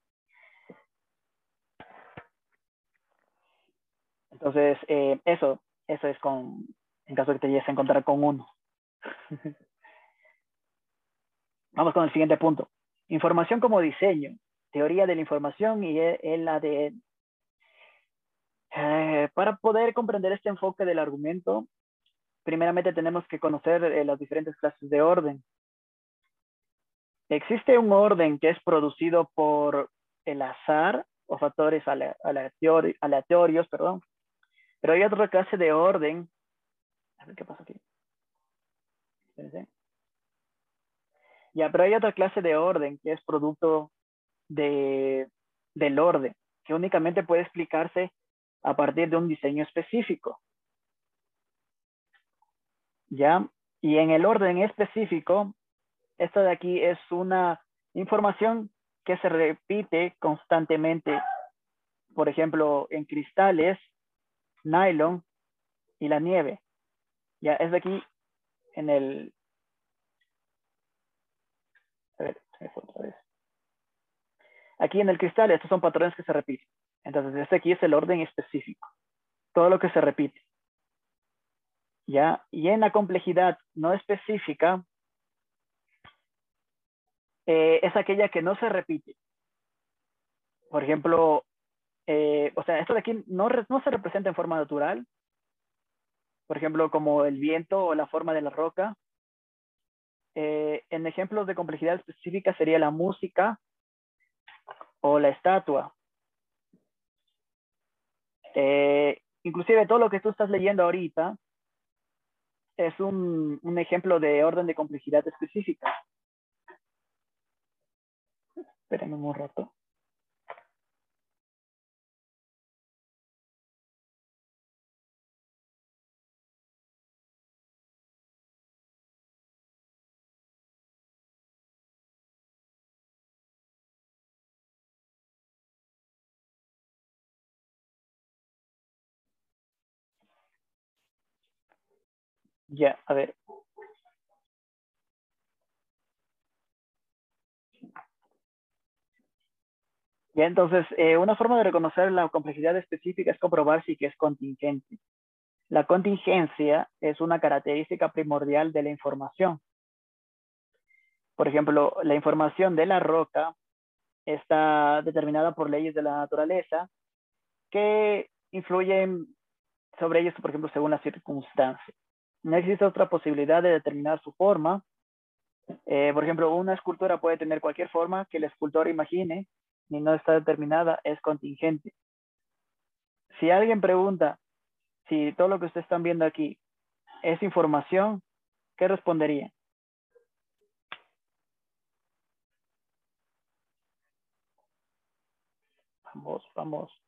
Entonces, eh, eso, eso es con, en caso de que te llegues a encontrar con uno. *laughs* Vamos con el siguiente punto. Información como diseño, teoría de la información y el ADN. Eh, para poder comprender este enfoque del argumento, primeramente tenemos que conocer eh, las diferentes clases de orden. Existe un orden que es producido por el azar o factores aleatorios, perdón. pero hay otra clase de orden. A ver qué pasa aquí. Pero hay otra clase de orden que es producto de, del orden, que únicamente puede explicarse a partir de un diseño específico. ¿Ya? Y en el orden específico, esta de aquí es una información que se repite constantemente, por ejemplo, en cristales, nylon y la nieve. Ya es de aquí en el... Aquí en el cristal, estos son patrones que se repiten. Entonces, este aquí es el orden específico. Todo lo que se repite. ¿Ya? Y en la complejidad no específica, eh, es aquella que no se repite. Por ejemplo, eh, o sea, esto de aquí no, no se representa en forma natural. Por ejemplo, como el viento o la forma de la roca. Eh, en ejemplos de complejidad específica sería la música o la estatua. Eh, inclusive todo lo que tú estás leyendo ahorita es un, un ejemplo de orden de complejidad específica. Espérenme un rato. Ya, a ver. Y entonces, eh, una forma de reconocer la complejidad específica es comprobar si que es contingente. La contingencia es una característica primordial de la información. Por ejemplo, la información de la roca está determinada por leyes de la naturaleza que influyen sobre ellos, por ejemplo, según las circunstancias. No existe otra posibilidad de determinar su forma. Eh, por ejemplo, una escultura puede tener cualquier forma que el escultor imagine y no está determinada, es contingente. Si alguien pregunta si todo lo que ustedes están viendo aquí es información, ¿qué respondería? Vamos, vamos.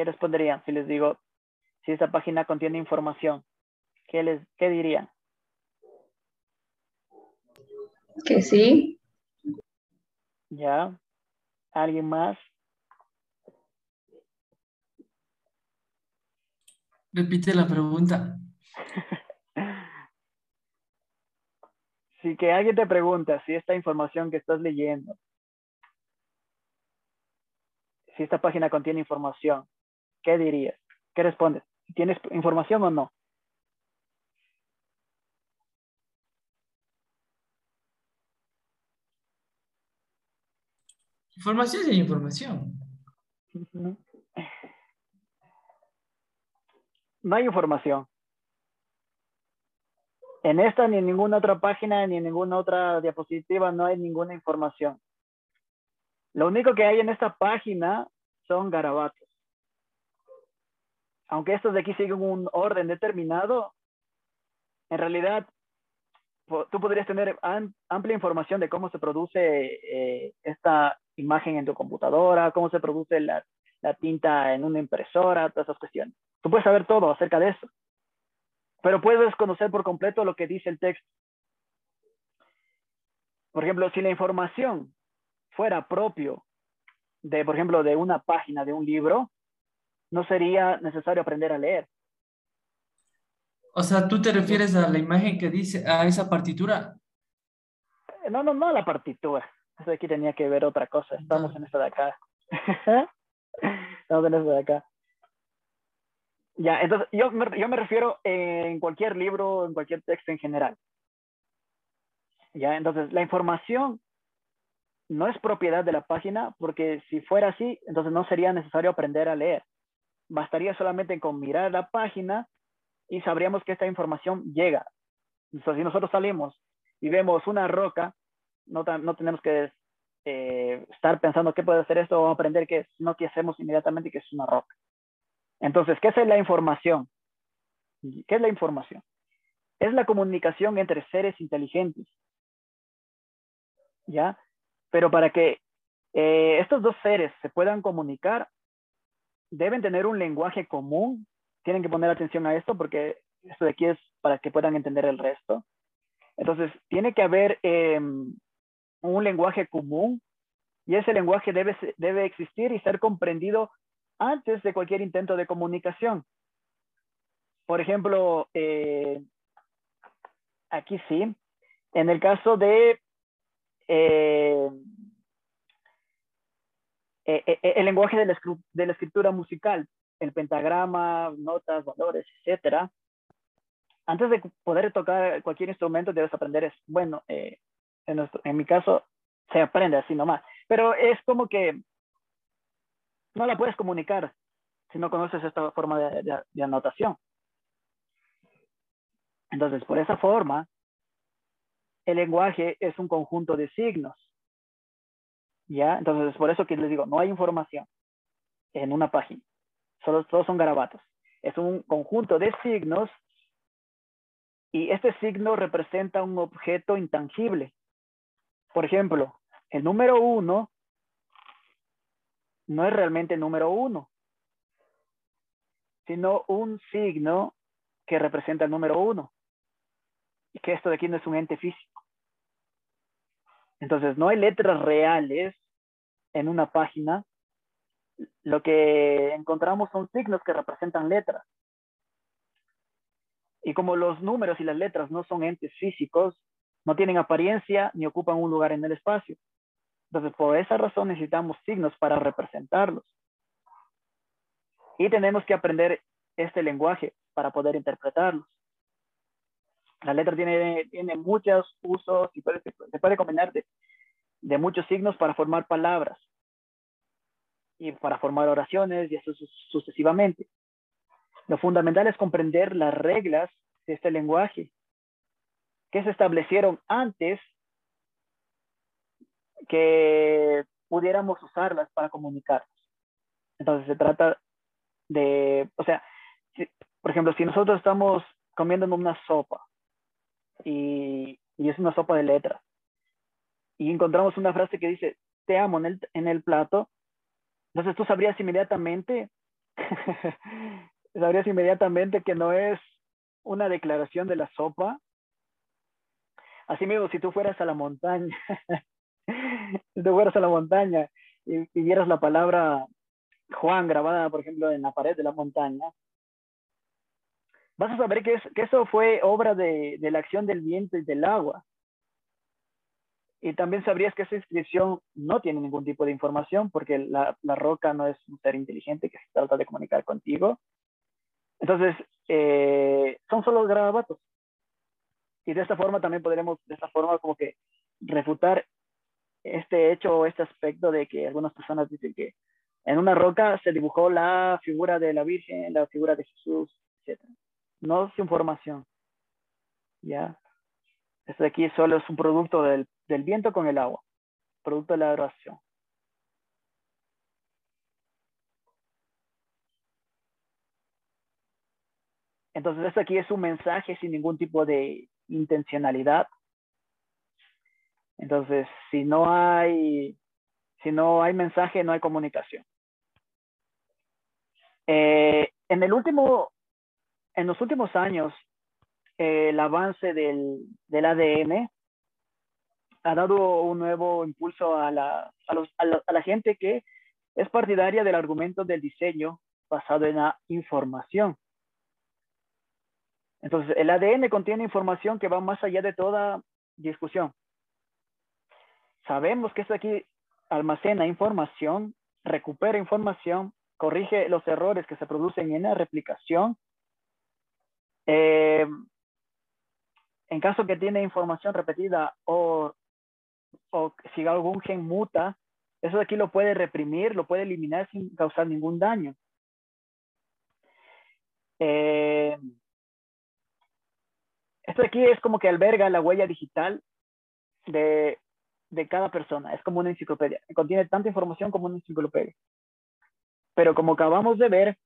¿Qué responderían si les digo, si esta página contiene información? ¿Qué, les, qué dirían? Que sí. ¿Ya? ¿Alguien más? Repite la pregunta. *laughs* si que alguien te pregunta si esta información que estás leyendo, si esta página contiene información, ¿qué dirías? ¿Qué respondes? ¿Tienes información o no? Información es información. No hay información. En esta ni en ninguna otra página ni en ninguna otra diapositiva no hay ninguna información. Lo único que hay en esta página son garabatos. Aunque estos de aquí siguen un orden determinado, en realidad tú podrías tener amplia información de cómo se produce eh, esta imagen en tu computadora, cómo se produce la, tinta en una impresora, todas esas cuestiones. Tú puedes saber todo acerca de eso, pero puedes desconocer por completo lo que dice el texto. Por ejemplo, si la información fuera propio de, por ejemplo, de una página de un libro, no sería necesario aprender a leer. O sea, ¿tú te refieres a la imagen que dice, a esa partitura? No, no, no a la partitura. Eso aquí tenía que ver otra cosa. Estamos en esta de acá. *laughs* Estamos en esta de acá. Ya, entonces yo me, yo me refiero en cualquier libro, en cualquier texto en general. Ya, entonces la información no es propiedad de la página porque si fuera así, entonces no sería necesario aprender a leer. Bastaría solamente con mirar la página y sabríamos que esta información llega. Si nosotros salimos y vemos una roca, no, no tenemos que eh, estar pensando qué puede hacer esto o aprender qué es, sino que hacemos inmediatamente que es una roca. Entonces, ¿qué es la información? ¿Qué es la información? Es la comunicación entre seres inteligentes. ¿Ya? Pero para que eh, estos dos seres se puedan comunicar, deben tener un lenguaje común. Tienen que poner atención a esto porque esto de aquí es para que puedan entender el resto. Entonces, tiene que haber em, un lenguaje común y ese lenguaje debe, debe existir y ser comprendido antes de cualquier intento de comunicación. Por ejemplo, eh, aquí sí, en el caso de eh, eh, el lenguaje de la, escritura musical, el pentagrama, notas, valores, etcétera, antes de poder tocar cualquier instrumento debes aprender es, bueno, en, en mi caso, se aprende así nomás, pero es como que no la puedes comunicar si no conoces esta forma de, anotación. Entonces, por esa forma, el lenguaje es un conjunto de signos. ¿Ya? Entonces, por eso que les digo, no hay información en una página. Solo, todos son garabatos. Es un conjunto de signos y este signo representa un objeto intangible. Por ejemplo, el número uno no es realmente el número uno, sino un signo que representa el número uno. Y que esto de aquí no es un ente físico. Entonces, no hay letras reales en una página. Lo que encontramos son signos que representan letras. Y como los números y las letras no son entes físicos, no tienen apariencia ni ocupan un lugar en el espacio. Entonces, por esa razón necesitamos signos para representarlos. Y tenemos que aprender este lenguaje para poder interpretarlos. La letra tiene, tiene muchos usos y se puede combinar de, de muchos signos para formar palabras y para formar oraciones y así sucesivamente. Lo fundamental es comprender las reglas de este lenguaje que se establecieron antes que pudiéramos usarlas para comunicarnos. Entonces se trata de, o sea, por ejemplo, si nosotros estamos comiendo una sopa y, y, es una sopa de letras. Y encontramos una frase que dice, te amo en el, plato, entonces tú sabrías inmediatamente, *laughs* sabrías inmediatamente que no es una declaración de la sopa. Así mismo, si tú fueras a la montaña, *laughs* si tú fueras a la montaña y, vieras la palabra Juan grabada, por ejemplo, en la pared de la montaña, vas a saber que, es, que eso fue obra de, de, la acción del viento y del agua. Y también sabrías que esa inscripción no tiene ningún tipo de información porque la, la roca no es un ser inteligente que se trata de comunicar contigo. Entonces, eh, son solo grabatos. Y de esta forma también podremos, de esta forma como que refutar este hecho o este aspecto de que algunas personas dicen que en una roca se dibujó la figura de la Virgen, la figura de Jesús, etc. No es información. ¿Ya? Esto de aquí solo es un producto del, del viento con el agua, producto de la oración. Entonces, esto aquí es un mensaje sin ningún tipo de intencionalidad. Entonces, si no hay, si no hay mensaje, no hay comunicación. Eh, en el último, en los últimos años, el avance del, ADN ha dado un nuevo impulso a, la, a la gente que es partidaria del argumento del diseño basado en la información. Entonces, el ADN contiene información que va más allá de toda discusión. Sabemos que esto aquí almacena información, recupera información, corrige los errores que se producen en la replicación. Eh, en caso que tiene información repetida o, o si algún gen muta, eso de aquí lo puede reprimir, lo puede eliminar sin causar ningún daño. Eh, esto de aquí es como que alberga la huella digital de, de cada persona. Es como una enciclopedia. Contiene tanta información como una enciclopedia. Pero como acabamos de ver,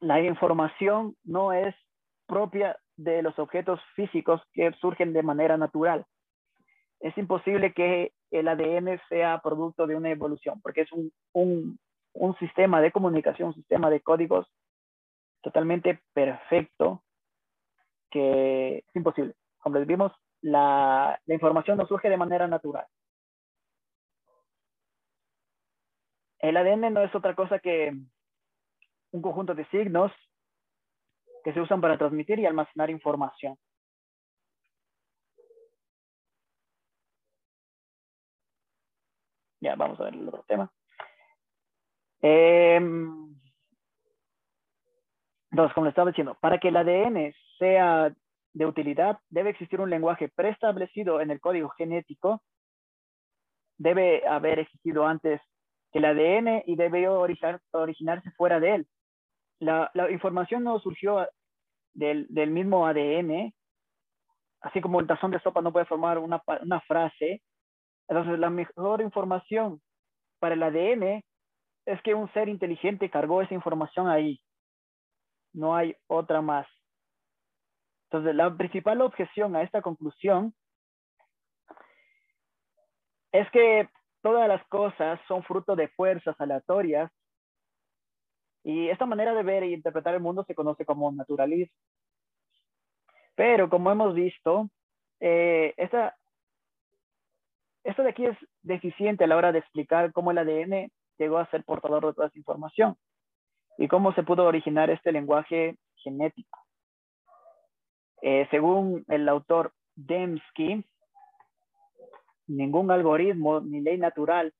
la información no es propia de los objetos físicos que surgen de manera natural. Es imposible que el ADN sea producto de una evolución, porque es un, un, sistema de comunicación, un sistema de códigos totalmente perfecto que es imposible. Como les vimos, la, la información no surge de manera natural. El ADN no es otra cosa que un conjunto de signos que se usan para transmitir y almacenar información. Ya, vamos a ver el otro tema. Eh, entonces, como le estaba diciendo, para que el ADN sea de utilidad, debe existir un lenguaje preestablecido en el código genético. Debe haber existido antes que el ADN y debe originarse fuera de él. La, información no surgió del, del, mismo ADN, así como el tazón de sopa no puede formar una, una frase. Entonces, la mejor información para el ADN es que un ser inteligente cargó esa información ahí no hay otra más. Entonces, la principal objeción a esta conclusión es que todas las cosas son fruto de fuerzas aleatorias y esta manera de ver e interpretar el mundo se conoce como naturalismo. Pero como hemos visto, eh, esta, esto de aquí es deficiente a la hora de explicar cómo el ADN llegó a ser portador de toda esa información y cómo se pudo originar este lenguaje genético. Eh, según el autor Dembski, ningún algoritmo ni ley natural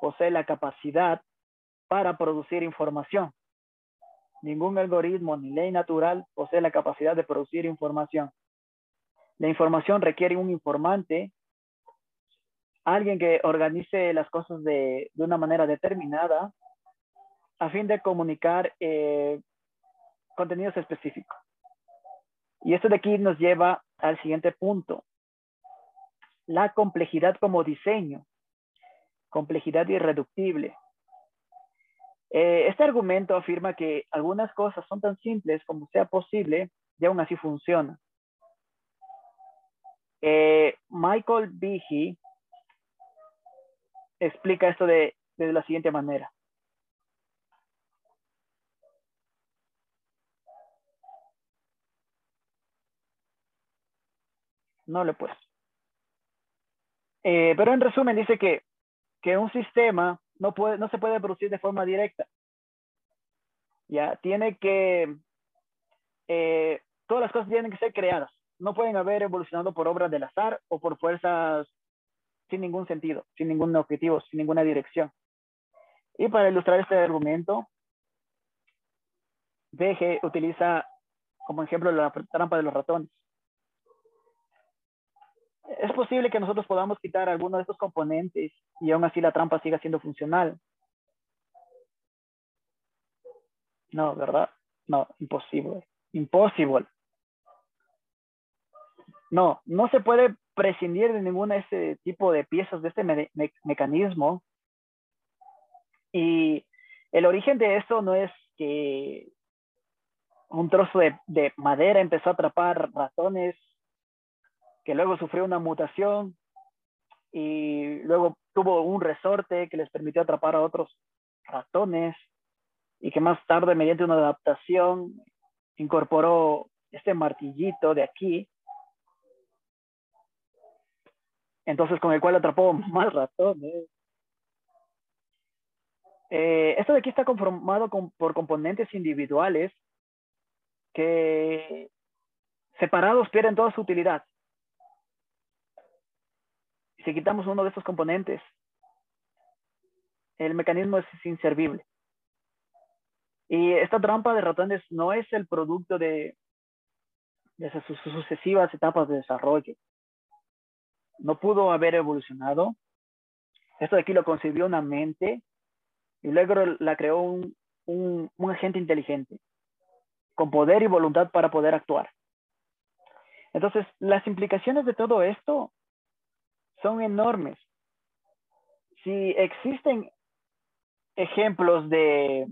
posee la capacidad para producir información. Ningún algoritmo ni ley natural posee la capacidad de producir información. La información requiere un informante, alguien que organice las cosas de, una manera determinada a fin de comunicar eh, contenidos específicos. Y esto de aquí nos lleva al siguiente punto. La complejidad como diseño. Complejidad irreductible. Eh, este argumento afirma que algunas cosas son tan simples como sea posible y aún así funcionan. Eh, Michael Behe explica esto de, de la siguiente manera. No lo he puesto. Eh, pero en resumen dice que, que un sistema no, puede, no se puede producir de forma directa. Ya, tiene que, eh, todas las cosas tienen que ser creadas. No pueden haber evolucionado por obras del azar o por fuerzas sin ningún sentido, sin ningún objetivo, sin ninguna dirección. Y para ilustrar este argumento, BG utiliza como ejemplo la trampa de los ratones es posible que nosotros podamos quitar alguno de estos componentes y aún así la trampa siga siendo funcional. No, ¿verdad? No, imposible. Imposible. No, no se puede prescindir de ninguna de este tipo de piezas de este mecanismo. Y el origen de esto no es que un trozo de madera empezó a atrapar ratones que luego sufrió una mutación y luego tuvo un resorte que les permitió atrapar a otros ratones y que más tarde mediante una adaptación incorporó este martillito de aquí entonces con el cual atrapó *laughs* más ratones. Eh, esto de aquí está conformado por componentes individuales que separados pierden toda su utilidad si quitamos uno de estos componentes, el mecanismo es inservible. Y esta trampa de ratones no es el producto de, sus sucesivas etapas de desarrollo. No pudo haber evolucionado. Esto de aquí lo concibió una mente y luego la creó un agente inteligente con poder y voluntad para poder actuar. Entonces, las implicaciones de todo esto son enormes. Si existen ejemplos de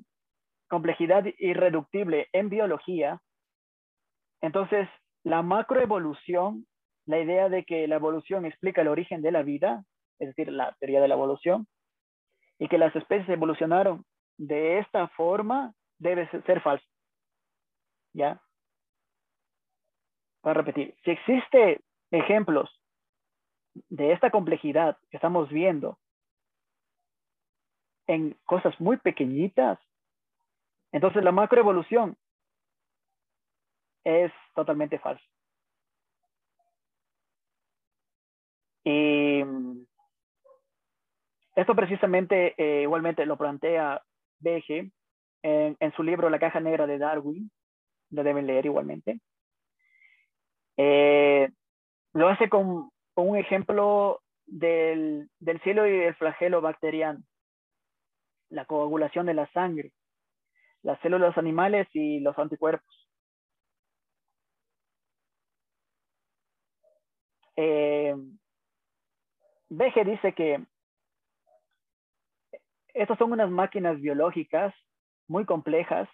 complejidad irreductible en biología, entonces la macroevolución, la idea de que la evolución explica el origen de la vida, es decir, la teoría de la evolución, y que las especies evolucionaron de esta forma, debe ser falso. ¿Ya? Para repetir, si existe ejemplos de esta complejidad que estamos viendo en cosas muy pequeñitas, entonces la macroevolución es totalmente falsa. Y esto precisamente eh, igualmente lo plantea Behe en, en, su libro La caja negra de Darwin, lo deben leer igualmente. Eh, lo hace con un ejemplo del, del cielo y del flagelo bacteriano, la coagulación de la sangre, las células animales y los anticuerpos. Eh, dice que estas son unas máquinas biológicas muy complejas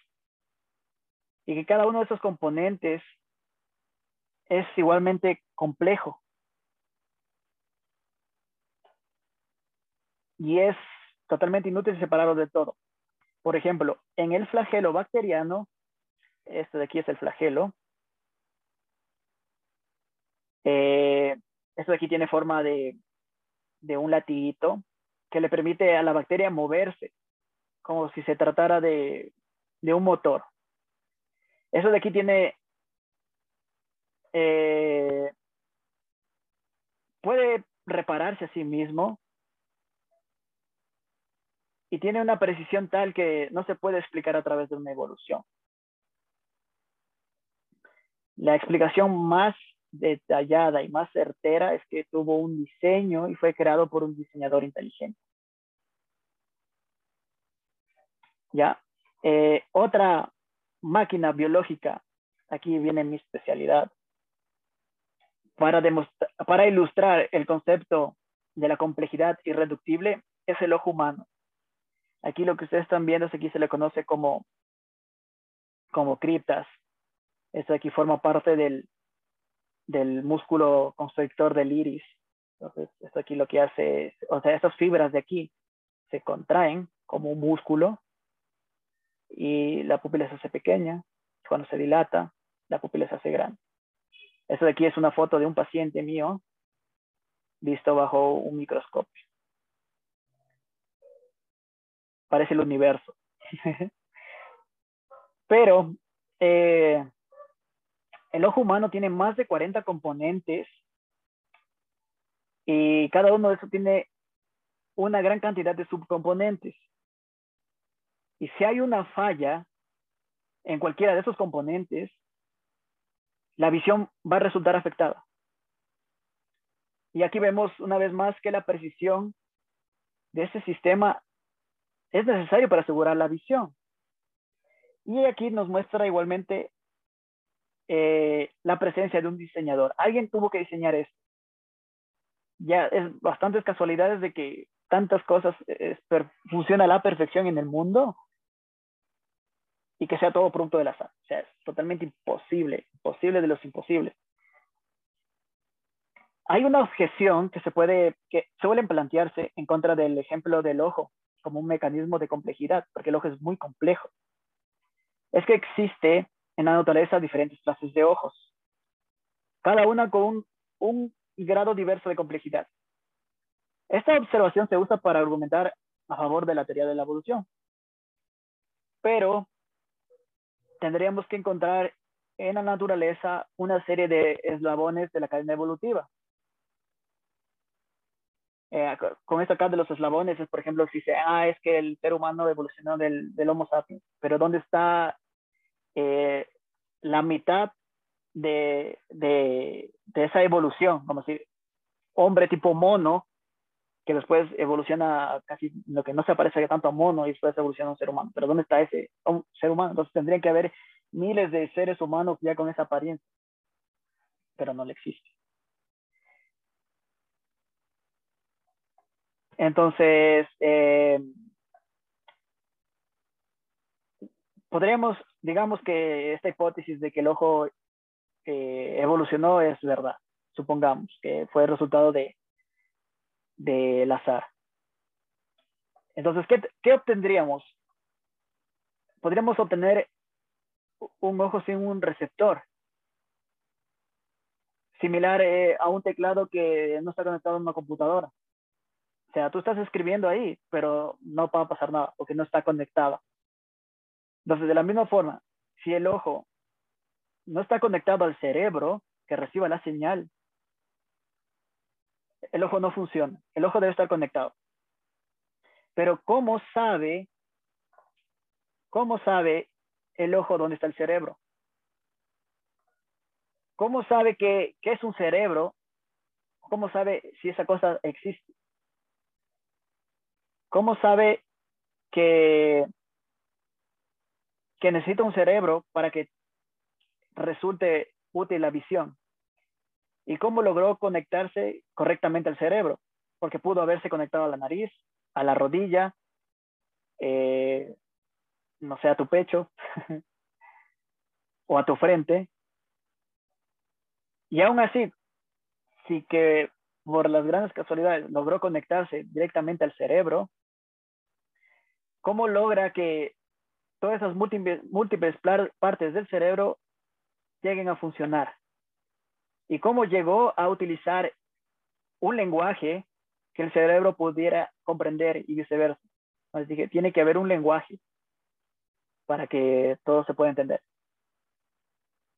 y que cada uno de esos componentes es igualmente complejo. Y es totalmente inútil separarlo de todo. Por ejemplo, en el flagelo bacteriano, este de aquí es el flagelo, eh, esto de aquí tiene forma de, de un latiguito que le permite a la bacteria moverse, como si se tratara de, de un motor. Eso de aquí tiene eh, puede repararse a sí mismo y tiene una precisión tal que no se puede explicar a través de una evolución. La explicación más detallada y más certera es que tuvo un diseño y fue creado por un diseñador inteligente. ¿Ya? Eh, otra máquina biológica, aquí viene mi especialidad, para, para ilustrar el concepto de la complejidad irreductible es el ojo humano. Aquí lo que ustedes están viendo es aquí se le conoce como, como criptas. Esto aquí forma parte del, del músculo constrictor del iris. Entonces, esto aquí lo que hace, o sea, estas fibras de aquí se contraen como un músculo y la pupila se hace pequeña. Cuando se dilata, la pupila se hace grande. Esto de aquí es una foto de un paciente mío visto bajo un microscopio. Parece el universo. *laughs* Pero eh, el ojo humano tiene más de 40 componentes y cada uno de esos tiene una gran cantidad de subcomponentes. Y si hay una falla en cualquiera de esos componentes, la visión va a resultar afectada. Y aquí vemos una vez más que la precisión de ese sistema es necesario para asegurar la visión. Y aquí nos muestra igualmente eh, la presencia de un diseñador. Alguien tuvo que diseñar esto. Ya es bastantes casualidades de que tantas cosas funcionan a la perfección en el mundo y que sea todo producto del azar. O sea, es totalmente imposible, imposible de los imposibles. Hay una objeción que se puede, que suelen plantearse en contra del ejemplo del ojo como un mecanismo de complejidad, porque el ojo es muy complejo. Es que existe en la naturaleza diferentes clases de ojos, cada una con un, un grado diverso de complejidad. Esta observación se usa para argumentar a favor de la teoría de la evolución. Pero tendríamos que encontrar en la naturaleza una serie de eslabones de la cadena evolutiva. Eh, con esto acá de los eslabones es, por ejemplo, si se, ah, es que el ser humano evolucionó del, Homo sapiens, pero ¿dónde está eh, la mitad de, de, esa evolución? Como si hombre tipo mono, que después evoluciona casi lo que no se parece tanto a mono y después evoluciona un ser humano. Pero ¿dónde está ese ser humano? Entonces tendrían que haber miles de seres humanos ya con esa apariencia, pero no le existe. Entonces, eh, podríamos, digamos que esta hipótesis de que el ojo eh, evolucionó es verdad, supongamos que fue el resultado de del azar. Entonces, ¿qué, ¿qué obtendríamos? Podríamos obtener un ojo sin un receptor, similar eh, a un teclado que no está conectado a una computadora. O sea, tú estás escribiendo ahí, pero no va a pasar nada porque no está conectado. Entonces, de la misma forma, si el ojo no está conectado al cerebro que reciba la señal, el ojo no funciona. El ojo debe estar conectado. Pero ¿cómo sabe, cómo sabe el ojo dónde está el cerebro? ¿Cómo sabe que, es un cerebro? ¿Cómo sabe si esa cosa existe? ¿Cómo sabe que, que necesita un cerebro para que resulte útil la visión? ¿Y cómo logró conectarse correctamente al cerebro? Porque pudo haberse conectado a la nariz, a la rodilla, eh, no sé, a tu pecho *laughs* o a tu frente. Y aún así, sí que por las grandes casualidades logró conectarse directamente al cerebro, ¿cómo logra que todas esas múltiples, partes del cerebro lleguen a funcionar? ¿Y cómo llegó a utilizar un lenguaje que el cerebro pudiera comprender y viceversa? Así que tiene que haber un lenguaje para que todo se pueda entender.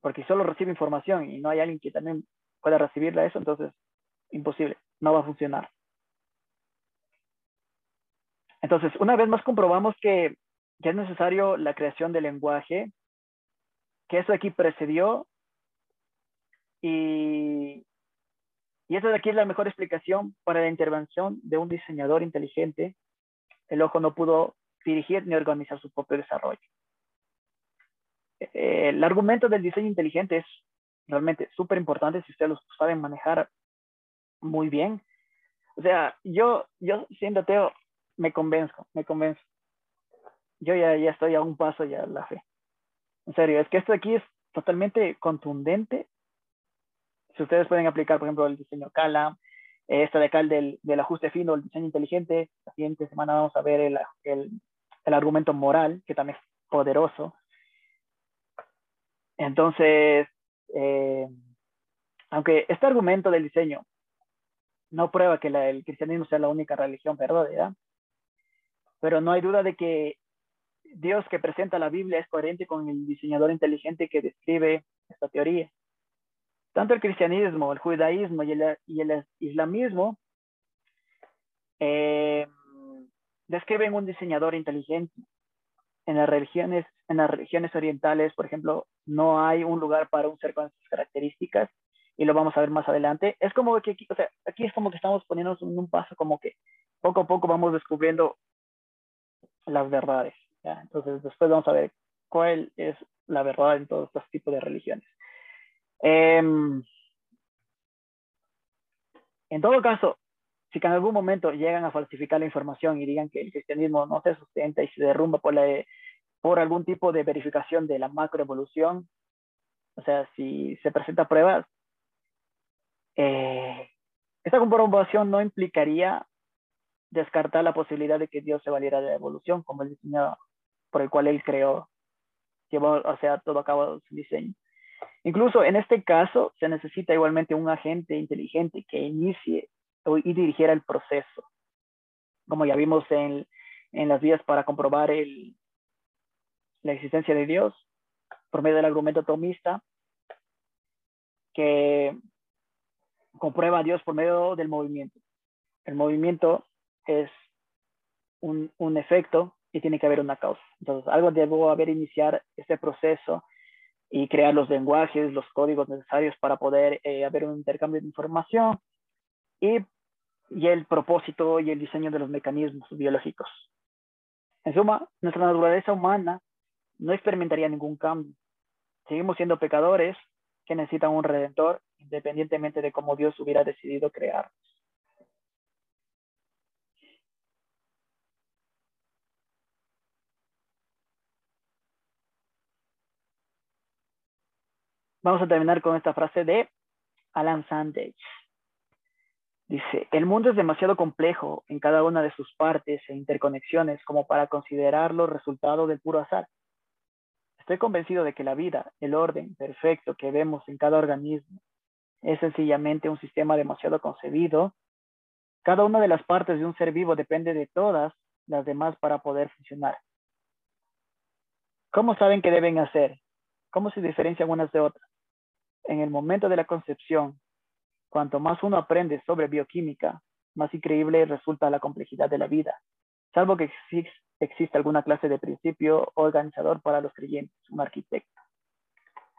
porque solo recibe información y no hay alguien que también pueda recibirla eso, entonces imposible, no va a funcionar. Entonces, una vez más comprobamos que, que es necesario la creación del lenguaje, que eso aquí precedió y, y esa de aquí es la mejor explicación para la intervención de un diseñador inteligente. El ojo no pudo dirigir ni organizar su propio desarrollo. Eh, el argumento del diseño inteligente es realmente súper importante si ustedes lo saben manejar muy bien. O sea, yo, yo siendo ateo, me convenzco, me convenzo. Yo ya, ya estoy a un paso ya la fe. En serio, es que esto aquí es totalmente contundente. Si ustedes pueden aplicar, por ejemplo, el diseño Cala, esta de acá del, del ajuste fino, el diseño inteligente, la siguiente semana vamos a ver el, el, el argumento moral, que también es poderoso. Entonces, eh, aunque este argumento del diseño no prueba que el cristianismo sea la única religión verdadera, pero no hay duda de que Dios que presenta la Biblia es coherente con el diseñador inteligente que describe esta teoría. Tanto el cristianismo, el judaísmo y el, y el islamismo eh, describen un diseñador inteligente. En las religiones, en las religiones orientales, por ejemplo, no hay un lugar para un ser con esas características y lo vamos a ver más adelante. Es como que, o sea, aquí es como que estamos poniéndonos en un paso como que poco a poco vamos descubriendo las verdades. ¿ya? Entonces, después vamos a ver cuál es la verdad en todos estos tipos de religiones. Eh, en todo caso, si que en algún momento llegan a falsificar la información y digan que el cristianismo no se sustenta y se derrumba por, la, por algún tipo de verificación de la macroevolución, o sea, si se presenta pruebas, eh, esta comprobación no implicaría descartar la posibilidad de que Dios se valiera de la evolución, como el diseño por el cual él creó, llevó, o sea, todo a cabo su diseño. Incluso en este caso se necesita igualmente un agente inteligente que inicie y dirigiera el proceso. Como ya vimos en, en las vías para comprobar el, la existencia de Dios por medio del argumento tomista, que comprueba a Dios por medio del movimiento. El movimiento es un, un efecto y tiene que haber una causa. Entonces, algo debo haber iniciar este proceso y crear los lenguajes, los códigos necesarios para poder eh, haber un intercambio de información y y el propósito y el diseño de los mecanismos biológicos. En suma, nuestra naturaleza humana no experimentaría ningún cambio. Seguimos siendo pecadores que necesitan un redentor independientemente de cómo Dios hubiera decidido crearnos. Vamos a terminar con esta frase de Alan Sandage. Dice, el mundo es demasiado complejo en cada una de sus partes e interconexiones como para considerarlo resultado del puro azar. Estoy convencido de que la vida, el orden perfecto que vemos en cada organismo, es sencillamente un sistema demasiado concebido. Cada una de las partes de un ser vivo depende de todas las demás para poder funcionar. ¿Cómo saben qué deben hacer? ¿Cómo se diferencian unas de otras? En el momento de la concepción, Cuanto más uno aprende sobre bioquímica, más increíble resulta la complejidad de la vida, salvo que exista alguna clase de principio organizador para los creyentes, un arquitecto.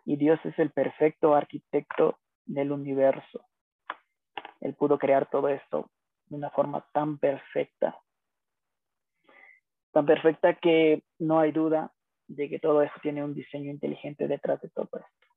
Y Dios es el perfecto arquitecto del universo. Él pudo crear todo esto de una forma tan perfecta, tan perfecta que no hay duda de que todo eso tiene un diseño inteligente detrás de todo esto.